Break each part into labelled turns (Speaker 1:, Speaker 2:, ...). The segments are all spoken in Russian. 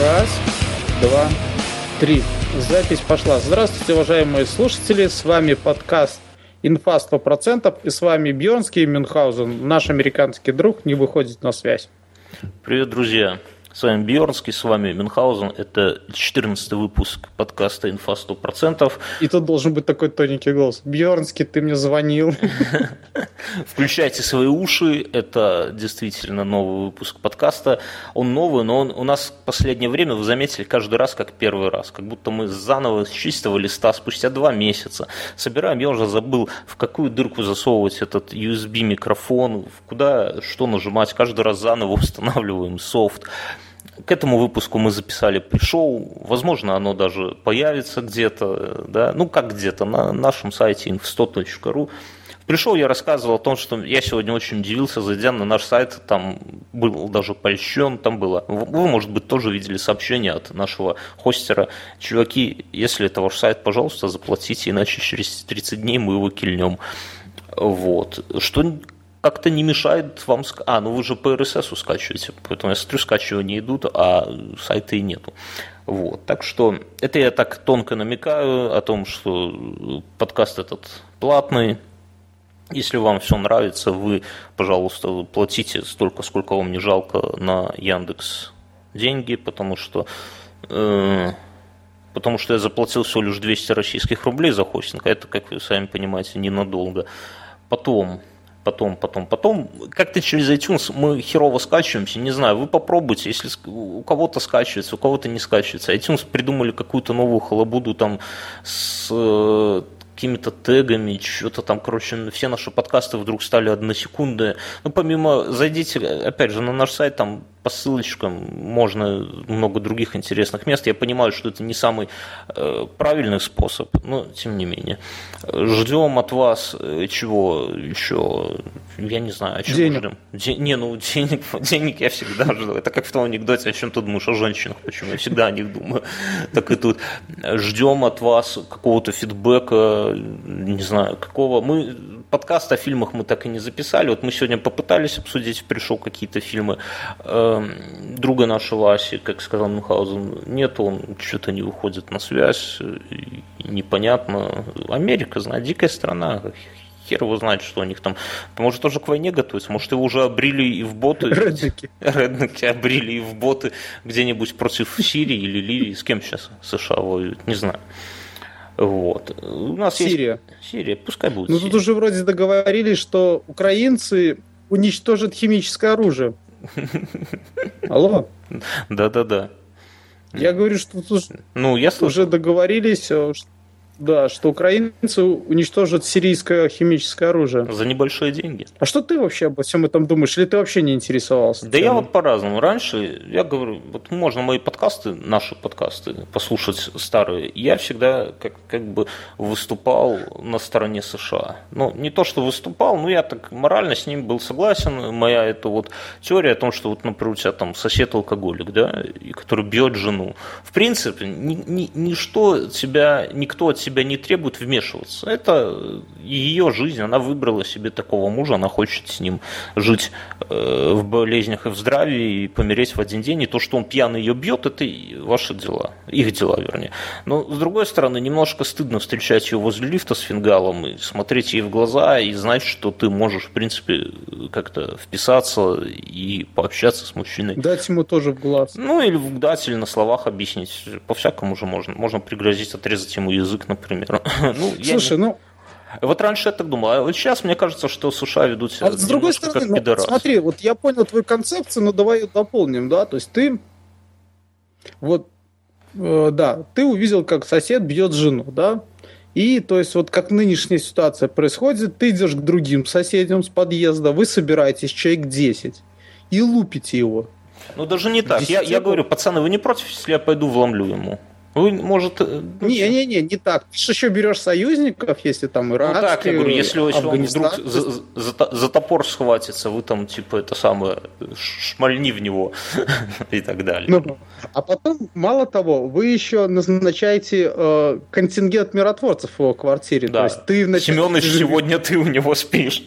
Speaker 1: Раз, два, три. Запись пошла. Здравствуйте, уважаемые слушатели. С вами подкаст «Инфа 100%» и с вами Бьернский Мюнхгаузен. Наш американский друг не выходит на связь.
Speaker 2: Привет, друзья. С вами Бьернский, с вами Мюнхгаузен. Это 14 выпуск подкаста «Инфа 100%».
Speaker 1: И тут должен быть такой тоненький голос. Бьернский, ты мне звонил.
Speaker 2: Включайте свои уши. Это действительно новый выпуск подкаста. Он новый, но он у нас в последнее время, вы заметили, каждый раз как первый раз. Как будто мы заново с чистого листа спустя два месяца собираем. Я уже забыл, в какую дырку засовывать этот USB-микрофон, куда что нажимать. Каждый раз заново устанавливаем софт. К этому выпуску мы записали пришел, возможно, оно даже появится где-то, да, ну как где-то, на нашем сайте info100.ru. Пришел, я рассказывал о том, что я сегодня очень удивился, зайдя на наш сайт, там был даже польщен, там было. Вы, может быть, тоже видели сообщение от нашего хостера. Чуваки, если это ваш сайт, пожалуйста, заплатите, иначе через 30 дней мы его кильнем. Вот. Что как-то не мешает вам... А, ну вы же по RSS скачиваете, поэтому я смотрю, скачивания идут, а сайта и нету. Вот. Так что это я так тонко намекаю о том, что подкаст этот платный. Если вам все нравится, вы, пожалуйста, платите столько, сколько вам не жалко на Яндекс деньги, потому что э, потому что я заплатил всего лишь 200 российских рублей за хостинг, а это, как вы сами понимаете, ненадолго. Потом потом, потом, потом. Как-то через iTunes мы херово скачиваемся, не знаю, вы попробуйте, если у кого-то скачивается, у кого-то не скачивается. iTunes придумали какую-то новую халабуду там с э, какими-то тегами, что-то там, короче, все наши подкасты вдруг стали односекундные. Ну, помимо, зайдите, опять же, на наш сайт, там по ссылочкам можно много других интересных мест. Я понимаю, что это не самый э, правильный способ, но тем не менее. Ждем от вас э, чего еще? Я не знаю, о чем денег. ждем. Де, не, ну денег, денег я всегда жду. Это как в том анекдоте, о чем ты думаешь, о женщинах, почему я всегда о них думаю. Так и тут ждем от вас какого-то фидбэка, не знаю, какого. Мы подкаст о фильмах мы так и не записали. Вот мы сегодня попытались обсудить, пришел какие-то фильмы э, друга нашего Аси, как сказал Мюнхгаузен, нет, он что-то не выходит на связь, непонятно. Америка, знает, дикая страна, хер его знает, что у них там. Может, тоже к войне готовится, может, его уже обрили и в боты.
Speaker 1: Редники.
Speaker 2: Редники обрили и в боты где-нибудь против Сирии или Ливии. С кем сейчас США воюют, не знаю. Вот.
Speaker 1: У нас Сирия.
Speaker 2: Есть... Сирия, пускай будет.
Speaker 1: Ну тут уже вроде договорились, что украинцы уничтожат химическое оружие. Алло?
Speaker 2: Да-да-да.
Speaker 1: Я говорю, что тут ну, я уже договорились, э, да, что украинцы уничтожат сирийское химическое оружие.
Speaker 2: За небольшие деньги.
Speaker 1: А что ты вообще обо всем этом думаешь? Или ты вообще не интересовался?
Speaker 2: Да я вот по-разному. Раньше, я говорю, вот можно мои подкасты, наши подкасты, послушать старые. Я всегда как, как бы выступал на стороне США. Ну, не то, что выступал, но я так морально с ним был согласен. Моя эта вот теория о том, что вот, например, у тебя там сосед алкоголик, да, который бьет жену. В принципе, ни, ни, ничто тебя, никто от себя не требует вмешиваться. Это ее жизнь, она выбрала себе такого мужа, она хочет с ним жить э, в болезнях и в здравии и помереть в один день. И то, что он пьяный ее бьет, это ваши дела, их дела, вернее. Но, с другой стороны, немножко стыдно встречать ее возле лифта с фингалом и смотреть ей в глаза и знать, что ты можешь, в принципе, как-то вписаться и пообщаться с мужчиной.
Speaker 1: Дать ему тоже в глаз.
Speaker 2: Ну, или дать, или на словах объяснить. По-всякому же можно. Можно пригрозить отрезать ему язык, например.
Speaker 1: ну, Слушай, не... ну,
Speaker 2: вот раньше я так думал, а вот сейчас мне кажется, что США ведут себя
Speaker 1: а с другой стороны, ну, смотри, вот я понял твою концепцию, но давай ее дополним, да, то есть ты вот, э, да, ты увидел, как сосед бьет жену, да, и, то есть, вот как нынешняя ситуация происходит, ты идешь к другим соседям с подъезда, вы собираетесь человек 10 и лупите его.
Speaker 2: Ну, даже не так. Я, я говорю, пацаны, вы не против, если я пойду вломлю ему? Вы, может...
Speaker 1: Не-не-не, э, ну, не так. Ты же еще берешь союзников, если там иракские, Ну так, я говорю,
Speaker 2: если, если он вдруг за, за, за топор схватится, вы там, типа, это самое, шмальни в него и так далее. Ну,
Speaker 1: а потом, мало того, вы еще назначаете э, контингент миротворцев в его квартире.
Speaker 2: Да. То есть ты, значит, Семенович, сегодня ты у него спишь.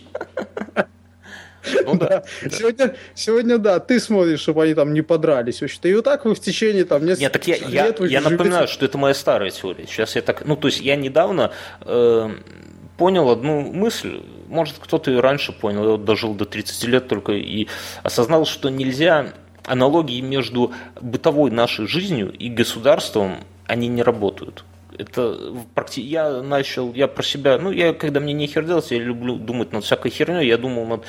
Speaker 1: Ну да. Сегодня, сегодня, да, ты смотришь, чтобы они там не подрались. Вообще-то. И вот так вы в течение там
Speaker 2: нескольких Нет, так я, лет... Я, я напоминаю, что это моя старая теория. Сейчас я так... Ну, то есть я недавно э, понял одну мысль, может, кто-то ее раньше понял, я вот дожил до 30 лет только и осознал, что нельзя аналогии между бытовой нашей жизнью и государством, они не работают это я начал, я про себя, ну, я, когда мне нехер делать, я люблю думать над всякой херней, я думал над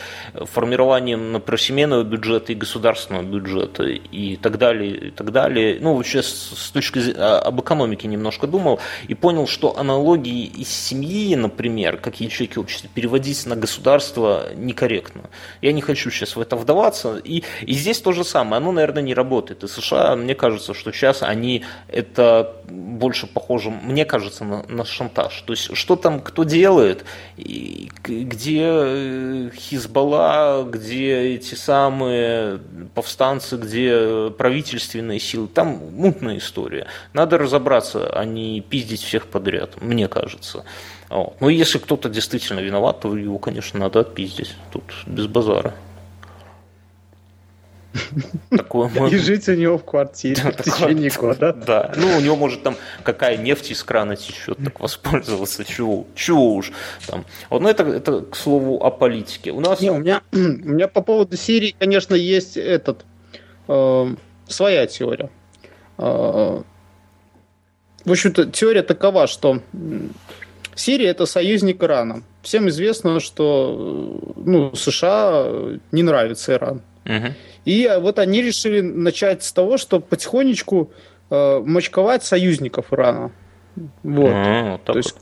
Speaker 2: формированием, например, семейного бюджета и государственного бюджета и так далее, и так далее. Ну, вообще, с точки зрения, а, об экономике немножко думал и понял, что аналогии из семьи, например, как ячейки общества, переводить на государство некорректно. Я не хочу сейчас в это вдаваться, и, и здесь то же самое, оно, наверное, не работает. И США, мне кажется, что сейчас они это больше похоже мне кажется, на, на шантаж. То есть, что там кто делает, и где э, Хизбалла, где эти самые повстанцы, где правительственные силы, там мутная история. Надо разобраться, а не пиздить всех подряд, мне кажется. Вот. Ну, если кто-то действительно виноват, то его, конечно, надо отпиздить. Тут без базара.
Speaker 1: Такое И жить у него в квартире в течение года.
Speaker 2: Да. Ну, у него может там какая нефть из крана течет, так воспользоваться. Чего? Чего уж там. Вот, ну, это, это, к слову, о политике.
Speaker 1: У нас... Не, у меня, у меня по поводу Сирии, конечно, есть этот э, своя теория. Э, в общем-то, теория такова, что Сирия это союзник Ирана. Всем известно, что ну, США не нравится Иран. Угу. И э, вот они решили начать с того, что потихонечку э, мочковать союзников Ирана. Вот. А, то есть,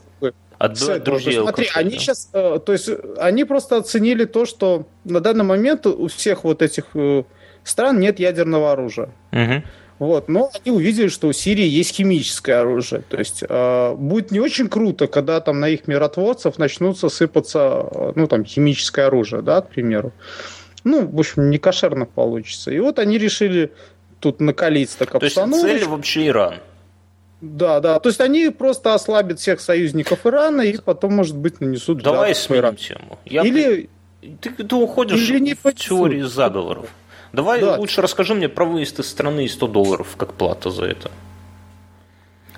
Speaker 1: Отбивать друзей. Смотри, они да? сейчас, э, то есть они просто оценили то, что на данный момент у всех вот этих э, стран нет ядерного оружия. Угу. Вот, но они увидели, что у Сирии есть химическое оружие. То есть э, будет не очень круто, когда там на их миротворцев начнутся сыпаться, э, ну там химическое оружие, да, к примеру ну, в общем, не кошерно получится. И вот они решили тут накалить так
Speaker 2: обстановку. То есть цель вообще Иран?
Speaker 1: Да, да. То есть они просто ослабят всех союзников Ирана и потом, может быть, нанесут
Speaker 2: Давай сменим Иран. тему. Я Или... Ты, ты уходишь Или не в теории заговоров. Давай да. лучше расскажи мне про выезд из страны и 100 долларов как плата за это.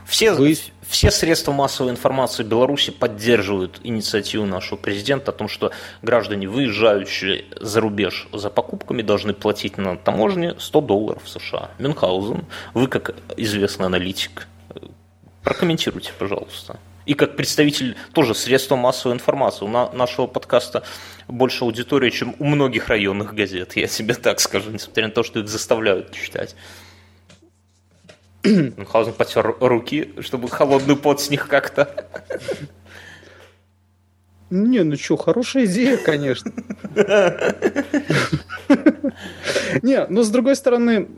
Speaker 2: Все, Вы... все средства массовой информации Беларуси поддерживают инициативу нашего президента о том, что граждане, выезжающие за рубеж за покупками, должны платить на таможне 100 долларов США. Мюнхгаузен, вы как известный аналитик, прокомментируйте, пожалуйста. И как представитель тоже средства массовой информации. У нашего подкаста больше аудитории, чем у многих районных газет, я тебе так скажу, несмотря на то, что их заставляют читать. Мюнхгаузен потер руки, чтобы холодный пот с них как-то.
Speaker 1: Не, ну что, хорошая идея, конечно. Не, но с другой стороны,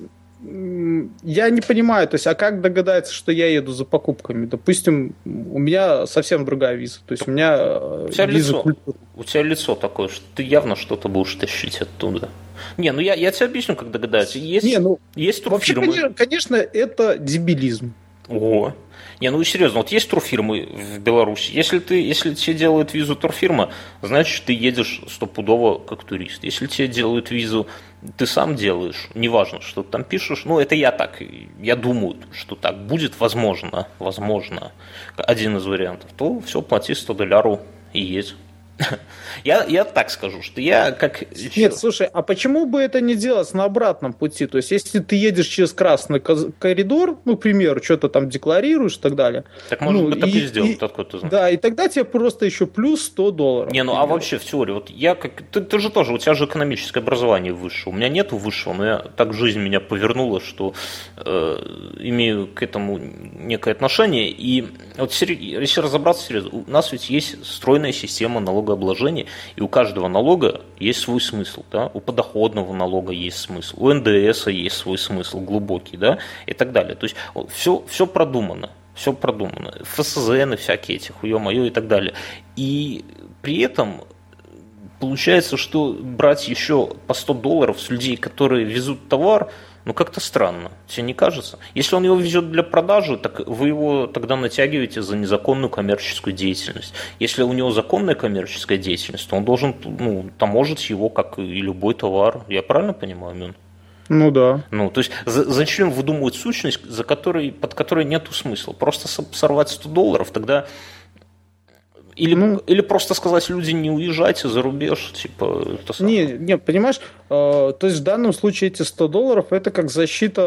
Speaker 1: я не понимаю, то есть, а как догадается, что я еду за покупками? Допустим, у меня совсем другая виза, то есть у меня
Speaker 2: у тебя виза лицо, культуры. У тебя лицо такое, что ты явно что-то будешь тащить оттуда. Не, ну я, я тебе объясню, как догадаться. Есть,
Speaker 1: не, ну, есть. Вообще, конечно, это дебилизм.
Speaker 2: О, не, ну серьезно, вот есть турфирмы в Беларуси. Если ты, если тебе делают визу турфирма, значит ты едешь стопудово как турист. Если тебе делают визу, ты сам делаешь, неважно, что ты там пишешь. Ну, это я так, я думаю, что так будет, возможно, возможно, один из вариантов. То все, плати 100 долларов и едь. Я, я так скажу, что я как...
Speaker 1: Нет, слушай, а почему бы это не делать на обратном пути? То есть, если ты едешь через красный коридор, ну, к примеру, что-то там декларируешь и так далее.
Speaker 2: Так может
Speaker 1: ну,
Speaker 2: быть, так и, и сделать, откуда
Speaker 1: ты знаешь. Да, и тогда тебе просто еще плюс 100 долларов.
Speaker 2: Не, ну, а вообще в теории, вот я как... Ты, ты же тоже, у тебя же экономическое образование высшее. У меня нету высшего, но я так жизнь меня повернула, что э, имею к этому некое отношение. И вот если разобраться серьезно, у нас ведь есть стройная система налога налогообложения, и у каждого налога есть свой смысл. Да? У подоходного налога есть смысл, у НДС есть свой смысл глубокий, да? и так далее. То есть все, все продумано. Все продумано. ФСЗН всякие эти, хуё-моё и так далее. И при этом получается, что брать еще по 100 долларов с людей, которые везут товар, Ну, как-то странно, тебе не кажется? Если он его везет для продажи, так вы его тогда натягиваете за незаконную коммерческую деятельность. Если у него законная коммерческая деятельность, то он должен ну, таможить его, как и любой товар. Я правильно понимаю, Мин?
Speaker 1: Ну да.
Speaker 2: Ну, то есть за, зачем выдумывать сущность, за которой, под которой нет смысла? Просто сорвать 100 долларов, тогда или, ну, или просто сказать люди не уезжайте за рубеж, типа.
Speaker 1: Не, не, понимаешь, э, то есть в данном случае эти 100 долларов это как защита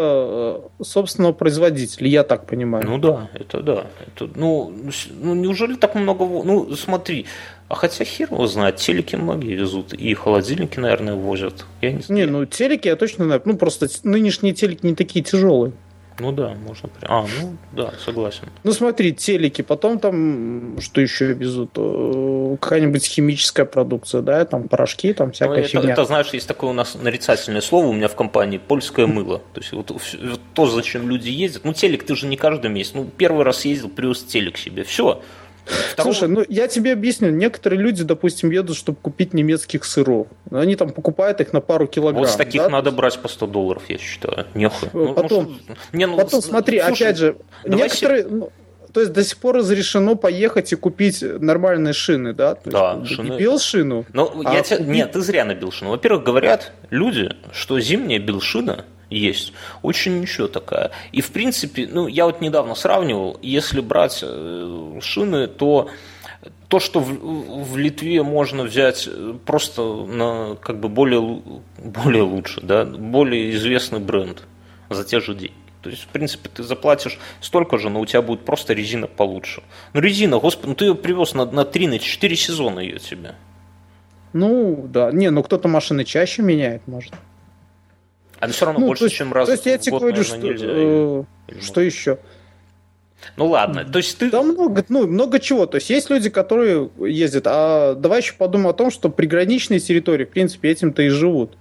Speaker 1: э, собственного производителя, я так понимаю.
Speaker 2: Ну да, это да. Это, ну, ну неужели так много... Ну смотри, а хотя хер его знает, телеки многие везут, и холодильники, наверное, возят.
Speaker 1: Я не знаю. Не, ну телеки я точно знаю. Ну просто нынешние телеки не такие тяжелые.
Speaker 2: Ну да, можно. А, ну да, согласен.
Speaker 1: Ну смотри, телеки, потом там что еще везут? Э, какая-нибудь химическая продукция, да, там порошки, там всякая ну,
Speaker 2: это, фигня. Это, знаешь, есть такое у нас нарицательное слово у меня в компании польское мыло. То есть вот, вот то, зачем люди ездят. Ну телек ты же не каждый месяц. Ну первый раз ездил, привез телек себе. Все.
Speaker 1: Второго... Слушай, ну я тебе объясню. Некоторые люди, допустим, едут, чтобы купить немецких сыров. Они там покупают их на пару килограмм. Вот
Speaker 2: с таких да? надо брать по 100 долларов, я считаю. Нехуй.
Speaker 1: Ну, потом, ну, не, ну, потом смотри, слушай, опять же, некоторые... Ну, то есть до сих пор разрешено поехать и купить нормальные шины, да? То
Speaker 2: да,
Speaker 1: есть, шины. бил шину.
Speaker 2: Ну, а я тебя... Нет, ты зря набил шину. Во-первых, говорят люди, что зимняя билшина есть. Очень ничего такая. И в принципе, ну, я вот недавно сравнивал, если брать э, шины, то то, что в, в Литве можно взять просто на как бы более, более лучше, да, более известный бренд за те же деньги. То есть, в принципе, ты заплатишь столько же, но у тебя будет просто резина получше. Ну, резина, господи, ну ты ее привез на, на 3, на 4 сезона ее тебе.
Speaker 1: Ну, да. Не, ну кто-то машины чаще меняет, может.
Speaker 2: А все равно ну, больше,
Speaker 1: есть,
Speaker 2: чем раз
Speaker 1: То есть я тебе говорю, что, нельзя. Э, что еще?
Speaker 2: Ну ладно, то есть ты...
Speaker 1: Да много, ну, много чего. То есть есть люди, которые ездят. А давай еще подумаем о том, что приграничные территории, в принципе, этим-то и живут.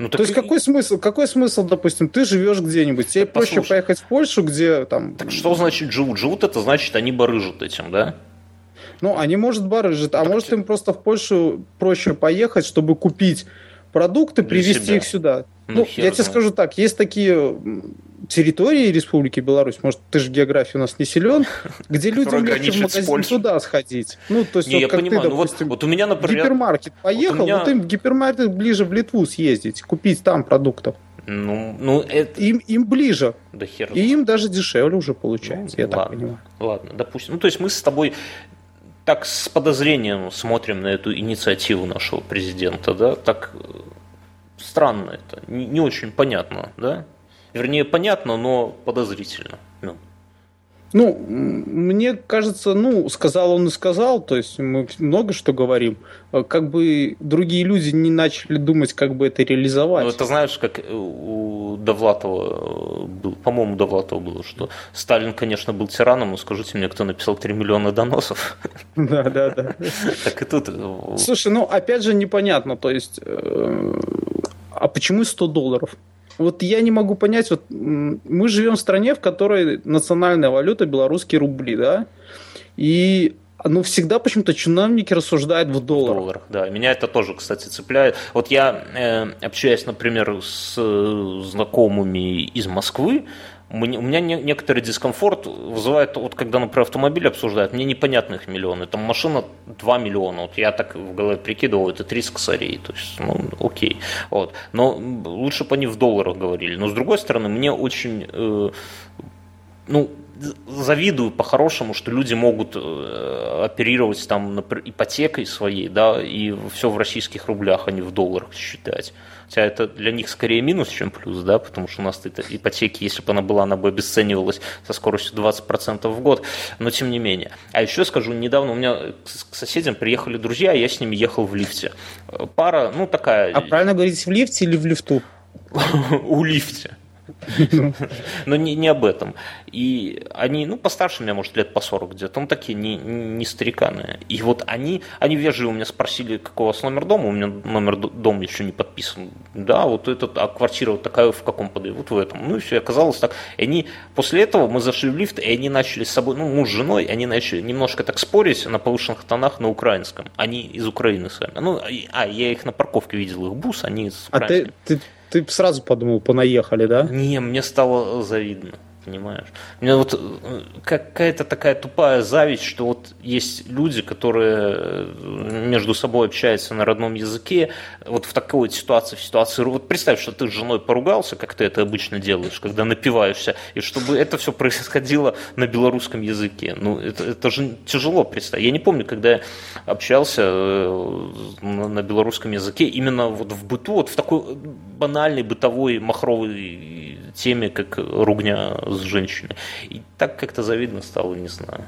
Speaker 1: Ну, То есть какой смысл? Какой смысл, допустим, ты живешь где-нибудь, тебе так, проще послушай. поехать в Польшу, где там.
Speaker 2: Так что значит живут? Живут это значит они барыжат этим, да?
Speaker 1: Ну, они может барыжат, а может им просто в Польшу проще поехать, чтобы купить продукты, привезти себя. их сюда. Ну, ну я тебе скажу так, есть такие территории Республики Беларусь, может, ты же география у нас не силен, где людям легче в магазин туда сходить. Ну, то есть, не, вот, я как понимаю, ты, допустим, ну, вот, вот у меня, например... гипермаркет поехал, вот, меня... вот им в гипермаркет ближе в Литву съездить, купить там продуктов.
Speaker 2: Ну, ну это...
Speaker 1: им, им ближе. Да хер. И им даже дешевле уже получается, ну, я
Speaker 2: ладно,
Speaker 1: так понимаю.
Speaker 2: Ладно, допустим. Ну, то есть мы с тобой так с подозрением смотрим на эту инициативу нашего президента, да, так странно это, не, не очень понятно, да? Вернее, понятно, но подозрительно. Ну.
Speaker 1: Ну, мне кажется, ну, сказал он и сказал, то есть мы много что говорим, э, как бы другие люди не начали думать, как бы это реализовать. Ну,
Speaker 2: это знаешь, как у Довлатова, был, по-моему, Довлатова было, что Сталин, конечно, был тираном, но скажите мне, кто написал 3 миллиона доносов?
Speaker 1: Да, да, да.
Speaker 2: Так и тут...
Speaker 1: Э, Слушай, ну, опять же, непонятно, то есть, э, а почему 100 долларов? вот я не могу понять, вот мы живем в стране, в которой национальная валюта белорусские рубли, да, и ну, всегда почему-то чиновники рассуждают в долларах. В долларах,
Speaker 2: да. Меня это тоже, кстати, цепляет. Вот я э, общаюсь, например, с э, знакомыми из Москвы, у меня некоторый дискомфорт вызывает, вот когда, например, автомобиль обсуждают, мне непонятны их миллионы. Там машина 2 миллиона. Вот я так в голове прикидывал, это 3 косарей. То есть, ну, окей. Вот. Но лучше бы они в долларах говорили. Но с другой стороны, мне очень, э, ну, завидую по-хорошему, что люди могут э, оперировать там например, ипотекой своей, да, и все в российских рублях, а не в долларах считать. Хотя это для них скорее минус, чем плюс, да, потому что у нас это ипотеки, если бы она была, она бы обесценивалась со скоростью 20% в год, но тем не менее. А еще скажу, недавно у меня к соседям приехали друзья, я с ними ехал в лифте. Пара, ну такая...
Speaker 1: А правильно говорить в лифте или в лифту?
Speaker 2: У лифте. Но не, не об этом. И они, ну, постарше меня, может, лет по 40 где-то, ну, такие не, не стариканы. И вот они, они вежливо меня спросили, какой у вас номер дома, у меня номер дома еще не подписан. Да, вот этот, а квартира вот такая в каком подъезде, вот в этом. Ну, и все, оказалось так. И они, после этого мы зашли в лифт, и они начали с собой, ну, муж с женой, они начали немножко так спорить на повышенных тонах на украинском. Они из Украины сами. Ну, а я их на парковке видел, их бус, они из
Speaker 1: Украины. А ты, ты ты сразу подумал, понаехали, да?
Speaker 2: Не, мне стало завидно понимаешь? У меня вот э, какая-то такая тупая зависть, что вот есть люди, которые э, между собой общаются на родном языке, вот в такой вот ситуации, в ситуации, вот представь, что ты с женой поругался, как ты это обычно делаешь, когда напиваешься, и чтобы это все происходило на белорусском языке. Ну, это, это же тяжело представить. Я не помню, когда я общался э, на белорусском языке, именно вот в быту, вот в такой банальной бытовой махровой теме, как ругня с женщиной. И так как-то завидно стало, не знаю.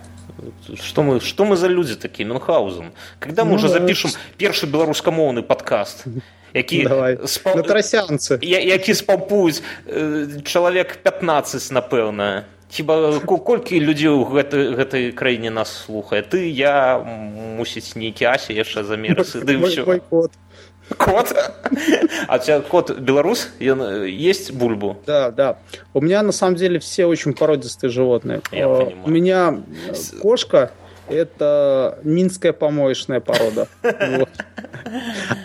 Speaker 2: Что мы, что мы за люди такие, Мюнхгаузен? Когда мы ну, уже запишем перший беларускамоўны подкаст?
Speaker 1: які спа... на трасянцы
Speaker 2: які спампуюць чалавек 15 напэўна хіба колькі людзей у гэтай, гэтай краіне нас слухае ты я мусіць нейкі асе яшчэ замеры ды ўсё Кот? А у тебя кот белорус? Есть бульбу?
Speaker 1: Да, да. У меня на самом деле все очень породистые животные. Я понимаю. У меня кошка это минская помоечная порода. Вот.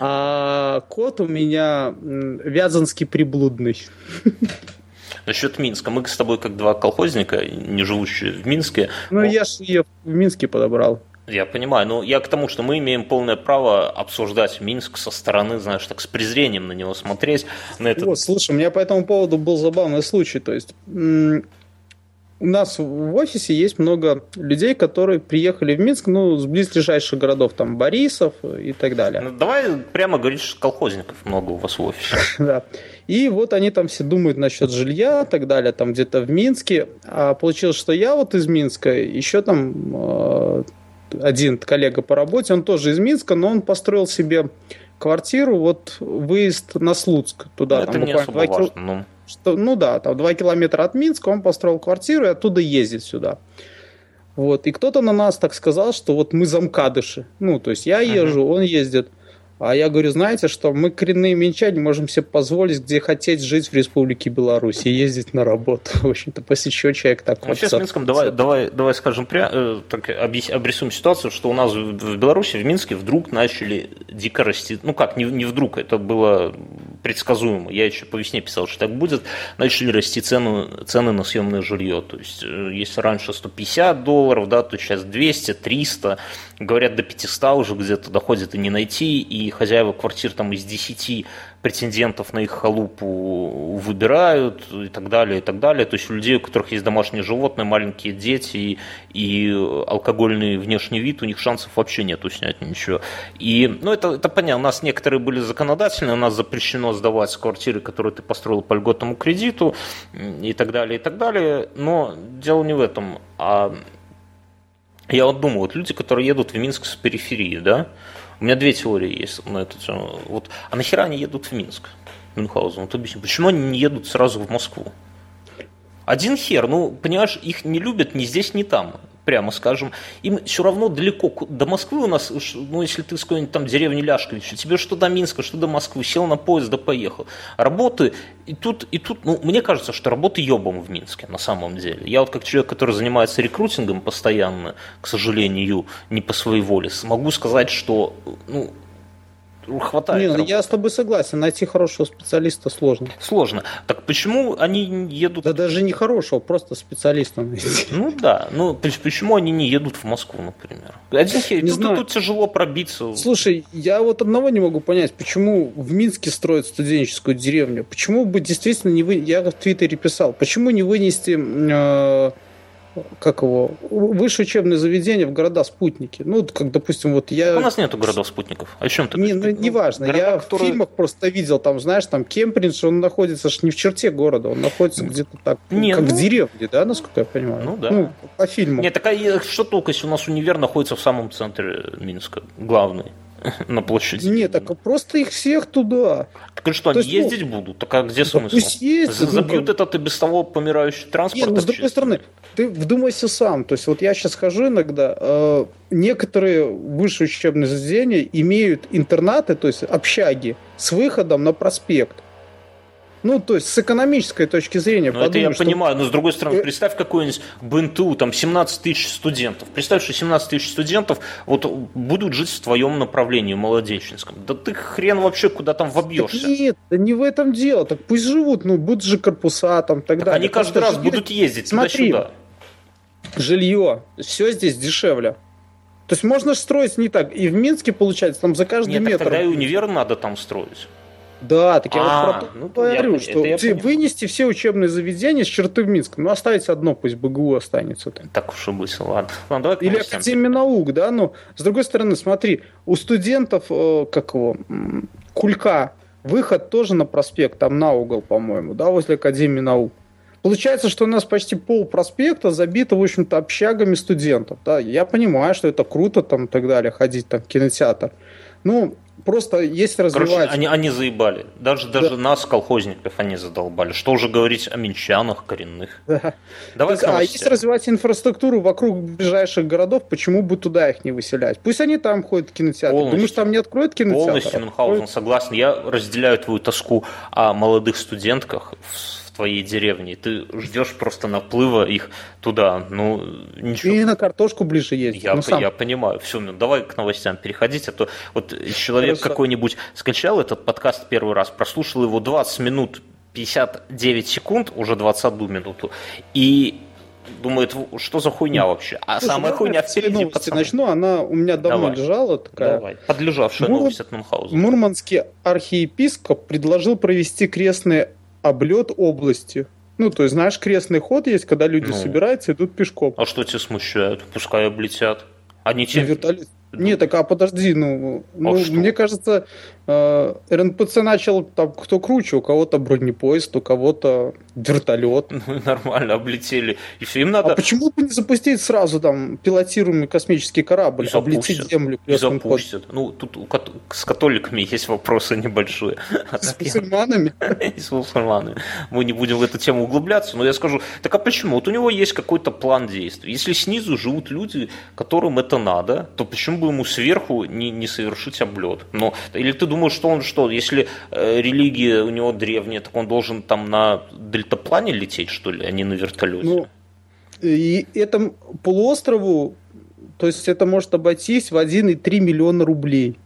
Speaker 1: А кот у меня вязанский приблудный.
Speaker 2: Насчет Минска. Мы с тобой как два колхозника, не живущие в Минске.
Speaker 1: Ну, я же ее в Минске подобрал.
Speaker 2: Я понимаю, но я к тому, что мы имеем полное право обсуждать Минск со стороны, знаешь, так с презрением на него смотреть. На этот...
Speaker 1: Вот, слушай, у меня по этому поводу был забавный случай. То есть у нас в офисе есть много людей, которые приехали в Минск, ну, с близлежащих городов, там, Борисов и так далее. Ну,
Speaker 2: давай прямо говорить, что колхозников много у вас в офисе.
Speaker 1: Да. И вот они там все думают насчет жилья и так далее, там где-то в Минске. А получилось, что я вот из Минска, еще там э, один коллега по работе, он тоже из Минска, но он построил себе квартиру, вот выезд на Слуцк туда.
Speaker 2: Ну, это там, не особо 2 важно, ну.
Speaker 1: Что, ну да, там 2 километра от Минска, он построил квартиру и оттуда ездит сюда. Вот, и кто-то на нас так сказал, что вот мы замкадыши. Ну, то есть я езжу, uh-huh. он ездит. А я говорю, знаете, что мы коренные минчане можем себе позволить, где хотеть жить в Республике Беларусь и ездить на работу. В общем-то, посещу человек так.
Speaker 2: Ну, сейчас в Минском давай, давай, давай скажем прямо, э, так обрисуем ситуацию, что у нас в Беларуси, в Минске вдруг начали дико расти. Ну как, не, не вдруг, это было предсказуемо. Я еще по весне писал, что так будет. Начали расти цены, цены на съемное жилье. То есть, э, если раньше 150 долларов, да, то сейчас 200, 300 говорят, до 500 уже где-то доходит и не найти, и хозяева квартир там из 10 претендентов на их халупу выбирают и так далее, и так далее. То есть у людей, у которых есть домашние животные, маленькие дети и, и алкогольный внешний вид, у них шансов вообще нету снять ничего. И, ну, это, это понятно, у нас некоторые были законодательные, у нас запрещено сдавать квартиры, которые ты построил по льготному кредиту и так далее, и так далее. Но дело не в этом, а я вот думаю, вот люди, которые едут в Минск с периферии, да, у меня две теории есть на эту тему. Вот, а нахера они едут в Минск, Мюнхгаузен? Вот объясни, почему они не едут сразу в Москву? Один хер, ну, понимаешь, их не любят ни здесь, ни там прямо скажем, им все равно далеко. До Москвы у нас, ну, если ты с какой-нибудь там деревни Ляшкович, тебе что до Минска, что до Москвы, сел на поезд, да поехал. Работы, и тут, и тут, ну, мне кажется, что работы ебом в Минске, на самом деле. Я вот как человек, который занимается рекрутингом постоянно, к сожалению, не по своей воле, могу сказать, что, ну, хватает. Не,
Speaker 1: ну, я с тобой согласен, найти хорошего специалиста сложно.
Speaker 2: Сложно. Так почему они едут...
Speaker 1: Да даже не хорошего, просто специалиста найти.
Speaker 2: Ну да, ну почему они не едут в Москву, например? Один не тут, знаю. тут тяжело пробиться.
Speaker 1: Слушай, я вот одного не могу понять, почему в Минске строят студенческую деревню, почему бы действительно не вы... Я в Твиттере писал, почему не вынести... Э как его, высшее учебное заведение в города-спутники. Ну, как, допустим, вот я...
Speaker 2: У нас нету городов-спутников. О чем ты?
Speaker 1: Не, ну, неважно. Города, я которые... в фильмах просто видел, там, знаешь, там Кембридж, он находится ж не в черте города, он находится где-то так, не, как ну... в деревне, да, насколько я понимаю?
Speaker 2: Ну, да. Ну,
Speaker 1: по фильму.
Speaker 2: Нет, такая, что толку, если у нас универ находится в самом центре Минска, главный? на площади.
Speaker 1: Нет, так просто их всех туда.
Speaker 2: Так и что, они есть, ну, ездить ну, будут? Так а где смысл? Пусть ездят. Забьют ну, этот и без того помирающий транспорт. Нет,
Speaker 1: ну, с другой стороны, ты вдумайся сам. То есть вот я сейчас хожу иногда, э, некоторые высшие учебные заведения имеют интернаты, то есть общаги, с выходом на проспект. Ну, то есть с экономической точки зрения.
Speaker 2: Ну, это я что... понимаю, но с другой стороны, э, представь какой-нибудь БНТУ, там 17 тысяч студентов. Представь, что 17 тысяч студентов вот будут жить в твоем направлении молодеченском. Да ты хрен вообще куда там вобьешься.
Speaker 1: Так нет, да не в этом дело. Так пусть живут, ну, будут же корпуса там так, так далее.
Speaker 2: Они каждый раз будут ездить туда-сюда.
Speaker 1: Жилье, все здесь дешевле. То есть можно строить не так. И в Минске, получается, там за каждый Нет, метр...
Speaker 2: тогда и универ надо там строить.
Speaker 1: Да, так я а, вот про то ну, говорю, я, что ты вынести все учебные заведения с черты в Минск, ну оставить одно, пусть БГУ останется там.
Speaker 2: Так уж и быть, ладно. ладно
Speaker 1: давай Или Академия наук, да, ну, с другой стороны, смотри, у студентов, э, как его, Кулька, выход тоже на проспект, там на угол, по-моему, да, возле Академии наук. Получается, что у нас почти пол проспекта забито, в общем-то, общагами студентов. Да? Я понимаю, что это круто там и так далее, ходить там в кинотеатр. Ну, просто есть развивать. Короче,
Speaker 2: они, они заебали. Даже, даже да. нас, колхозников, они задолбали. Что уже говорить о минчанах коренных. Да.
Speaker 1: Давай так, а если развивать инфраструктуру вокруг ближайших городов, почему бы туда их не выселять? Пусть они там ходят в кинотеатр. Полностью. Думаешь, там не откроют кинотеатр?
Speaker 2: Полностью, Мюнхгаузен, согласен. Я разделяю твою тоску о молодых студентках твоей деревне. Ты ждешь просто наплыва их туда. Ну, ничего.
Speaker 1: И на картошку ближе ездить.
Speaker 2: Я, ну, сам. я понимаю. Все, ну, давай к новостям переходить. А то вот человек Хорошо. какой-нибудь скачал этот подкаст первый раз, прослушал его 20 минут 59 секунд, уже 21 минуту, и думает, что за хуйня вообще. А Слушай, самая хуйня впереди,
Speaker 1: пацаны. начну, она у меня давно давай. лежала такая.
Speaker 2: Давай, подлежавшая Мур... новость от Мюнхгаузена.
Speaker 1: Мурманский архиепископ предложил провести крестные облет области. Ну, то есть, знаешь, крестный ход есть, когда люди ну. собираются, идут пешком.
Speaker 2: А что тебя смущает? Пускай облетят. Они тебе...
Speaker 1: вертолет... Нет, так а подожди, ну, а ну мне кажется, э, РНПЦ начал там кто круче, у кого-то бронепоезд, у кого-то вертолет.
Speaker 2: Ну нормально, облетели. И все, им надо...
Speaker 1: А почему бы не запустить сразу там пилотируемый космический корабль, и облететь Землю?
Speaker 2: И запустят. Код? Ну, тут с католиками есть вопросы небольшие.
Speaker 1: С мусульманами?
Speaker 2: И с мусульманами. Мы не будем в эту тему углубляться, но я скажу, так а почему? Вот у него есть какой-то план действий. Если снизу живут люди, которым это надо, то почему бы ему сверху не, не совершить облет? Но, или ты думаешь, что он что, если э, религия у него древняя, так он должен там на дельтаплане лететь, что ли, а не на вертолете? Ну,
Speaker 1: и этому полуострову, то есть это может обойтись в 1,3 миллиона рублей.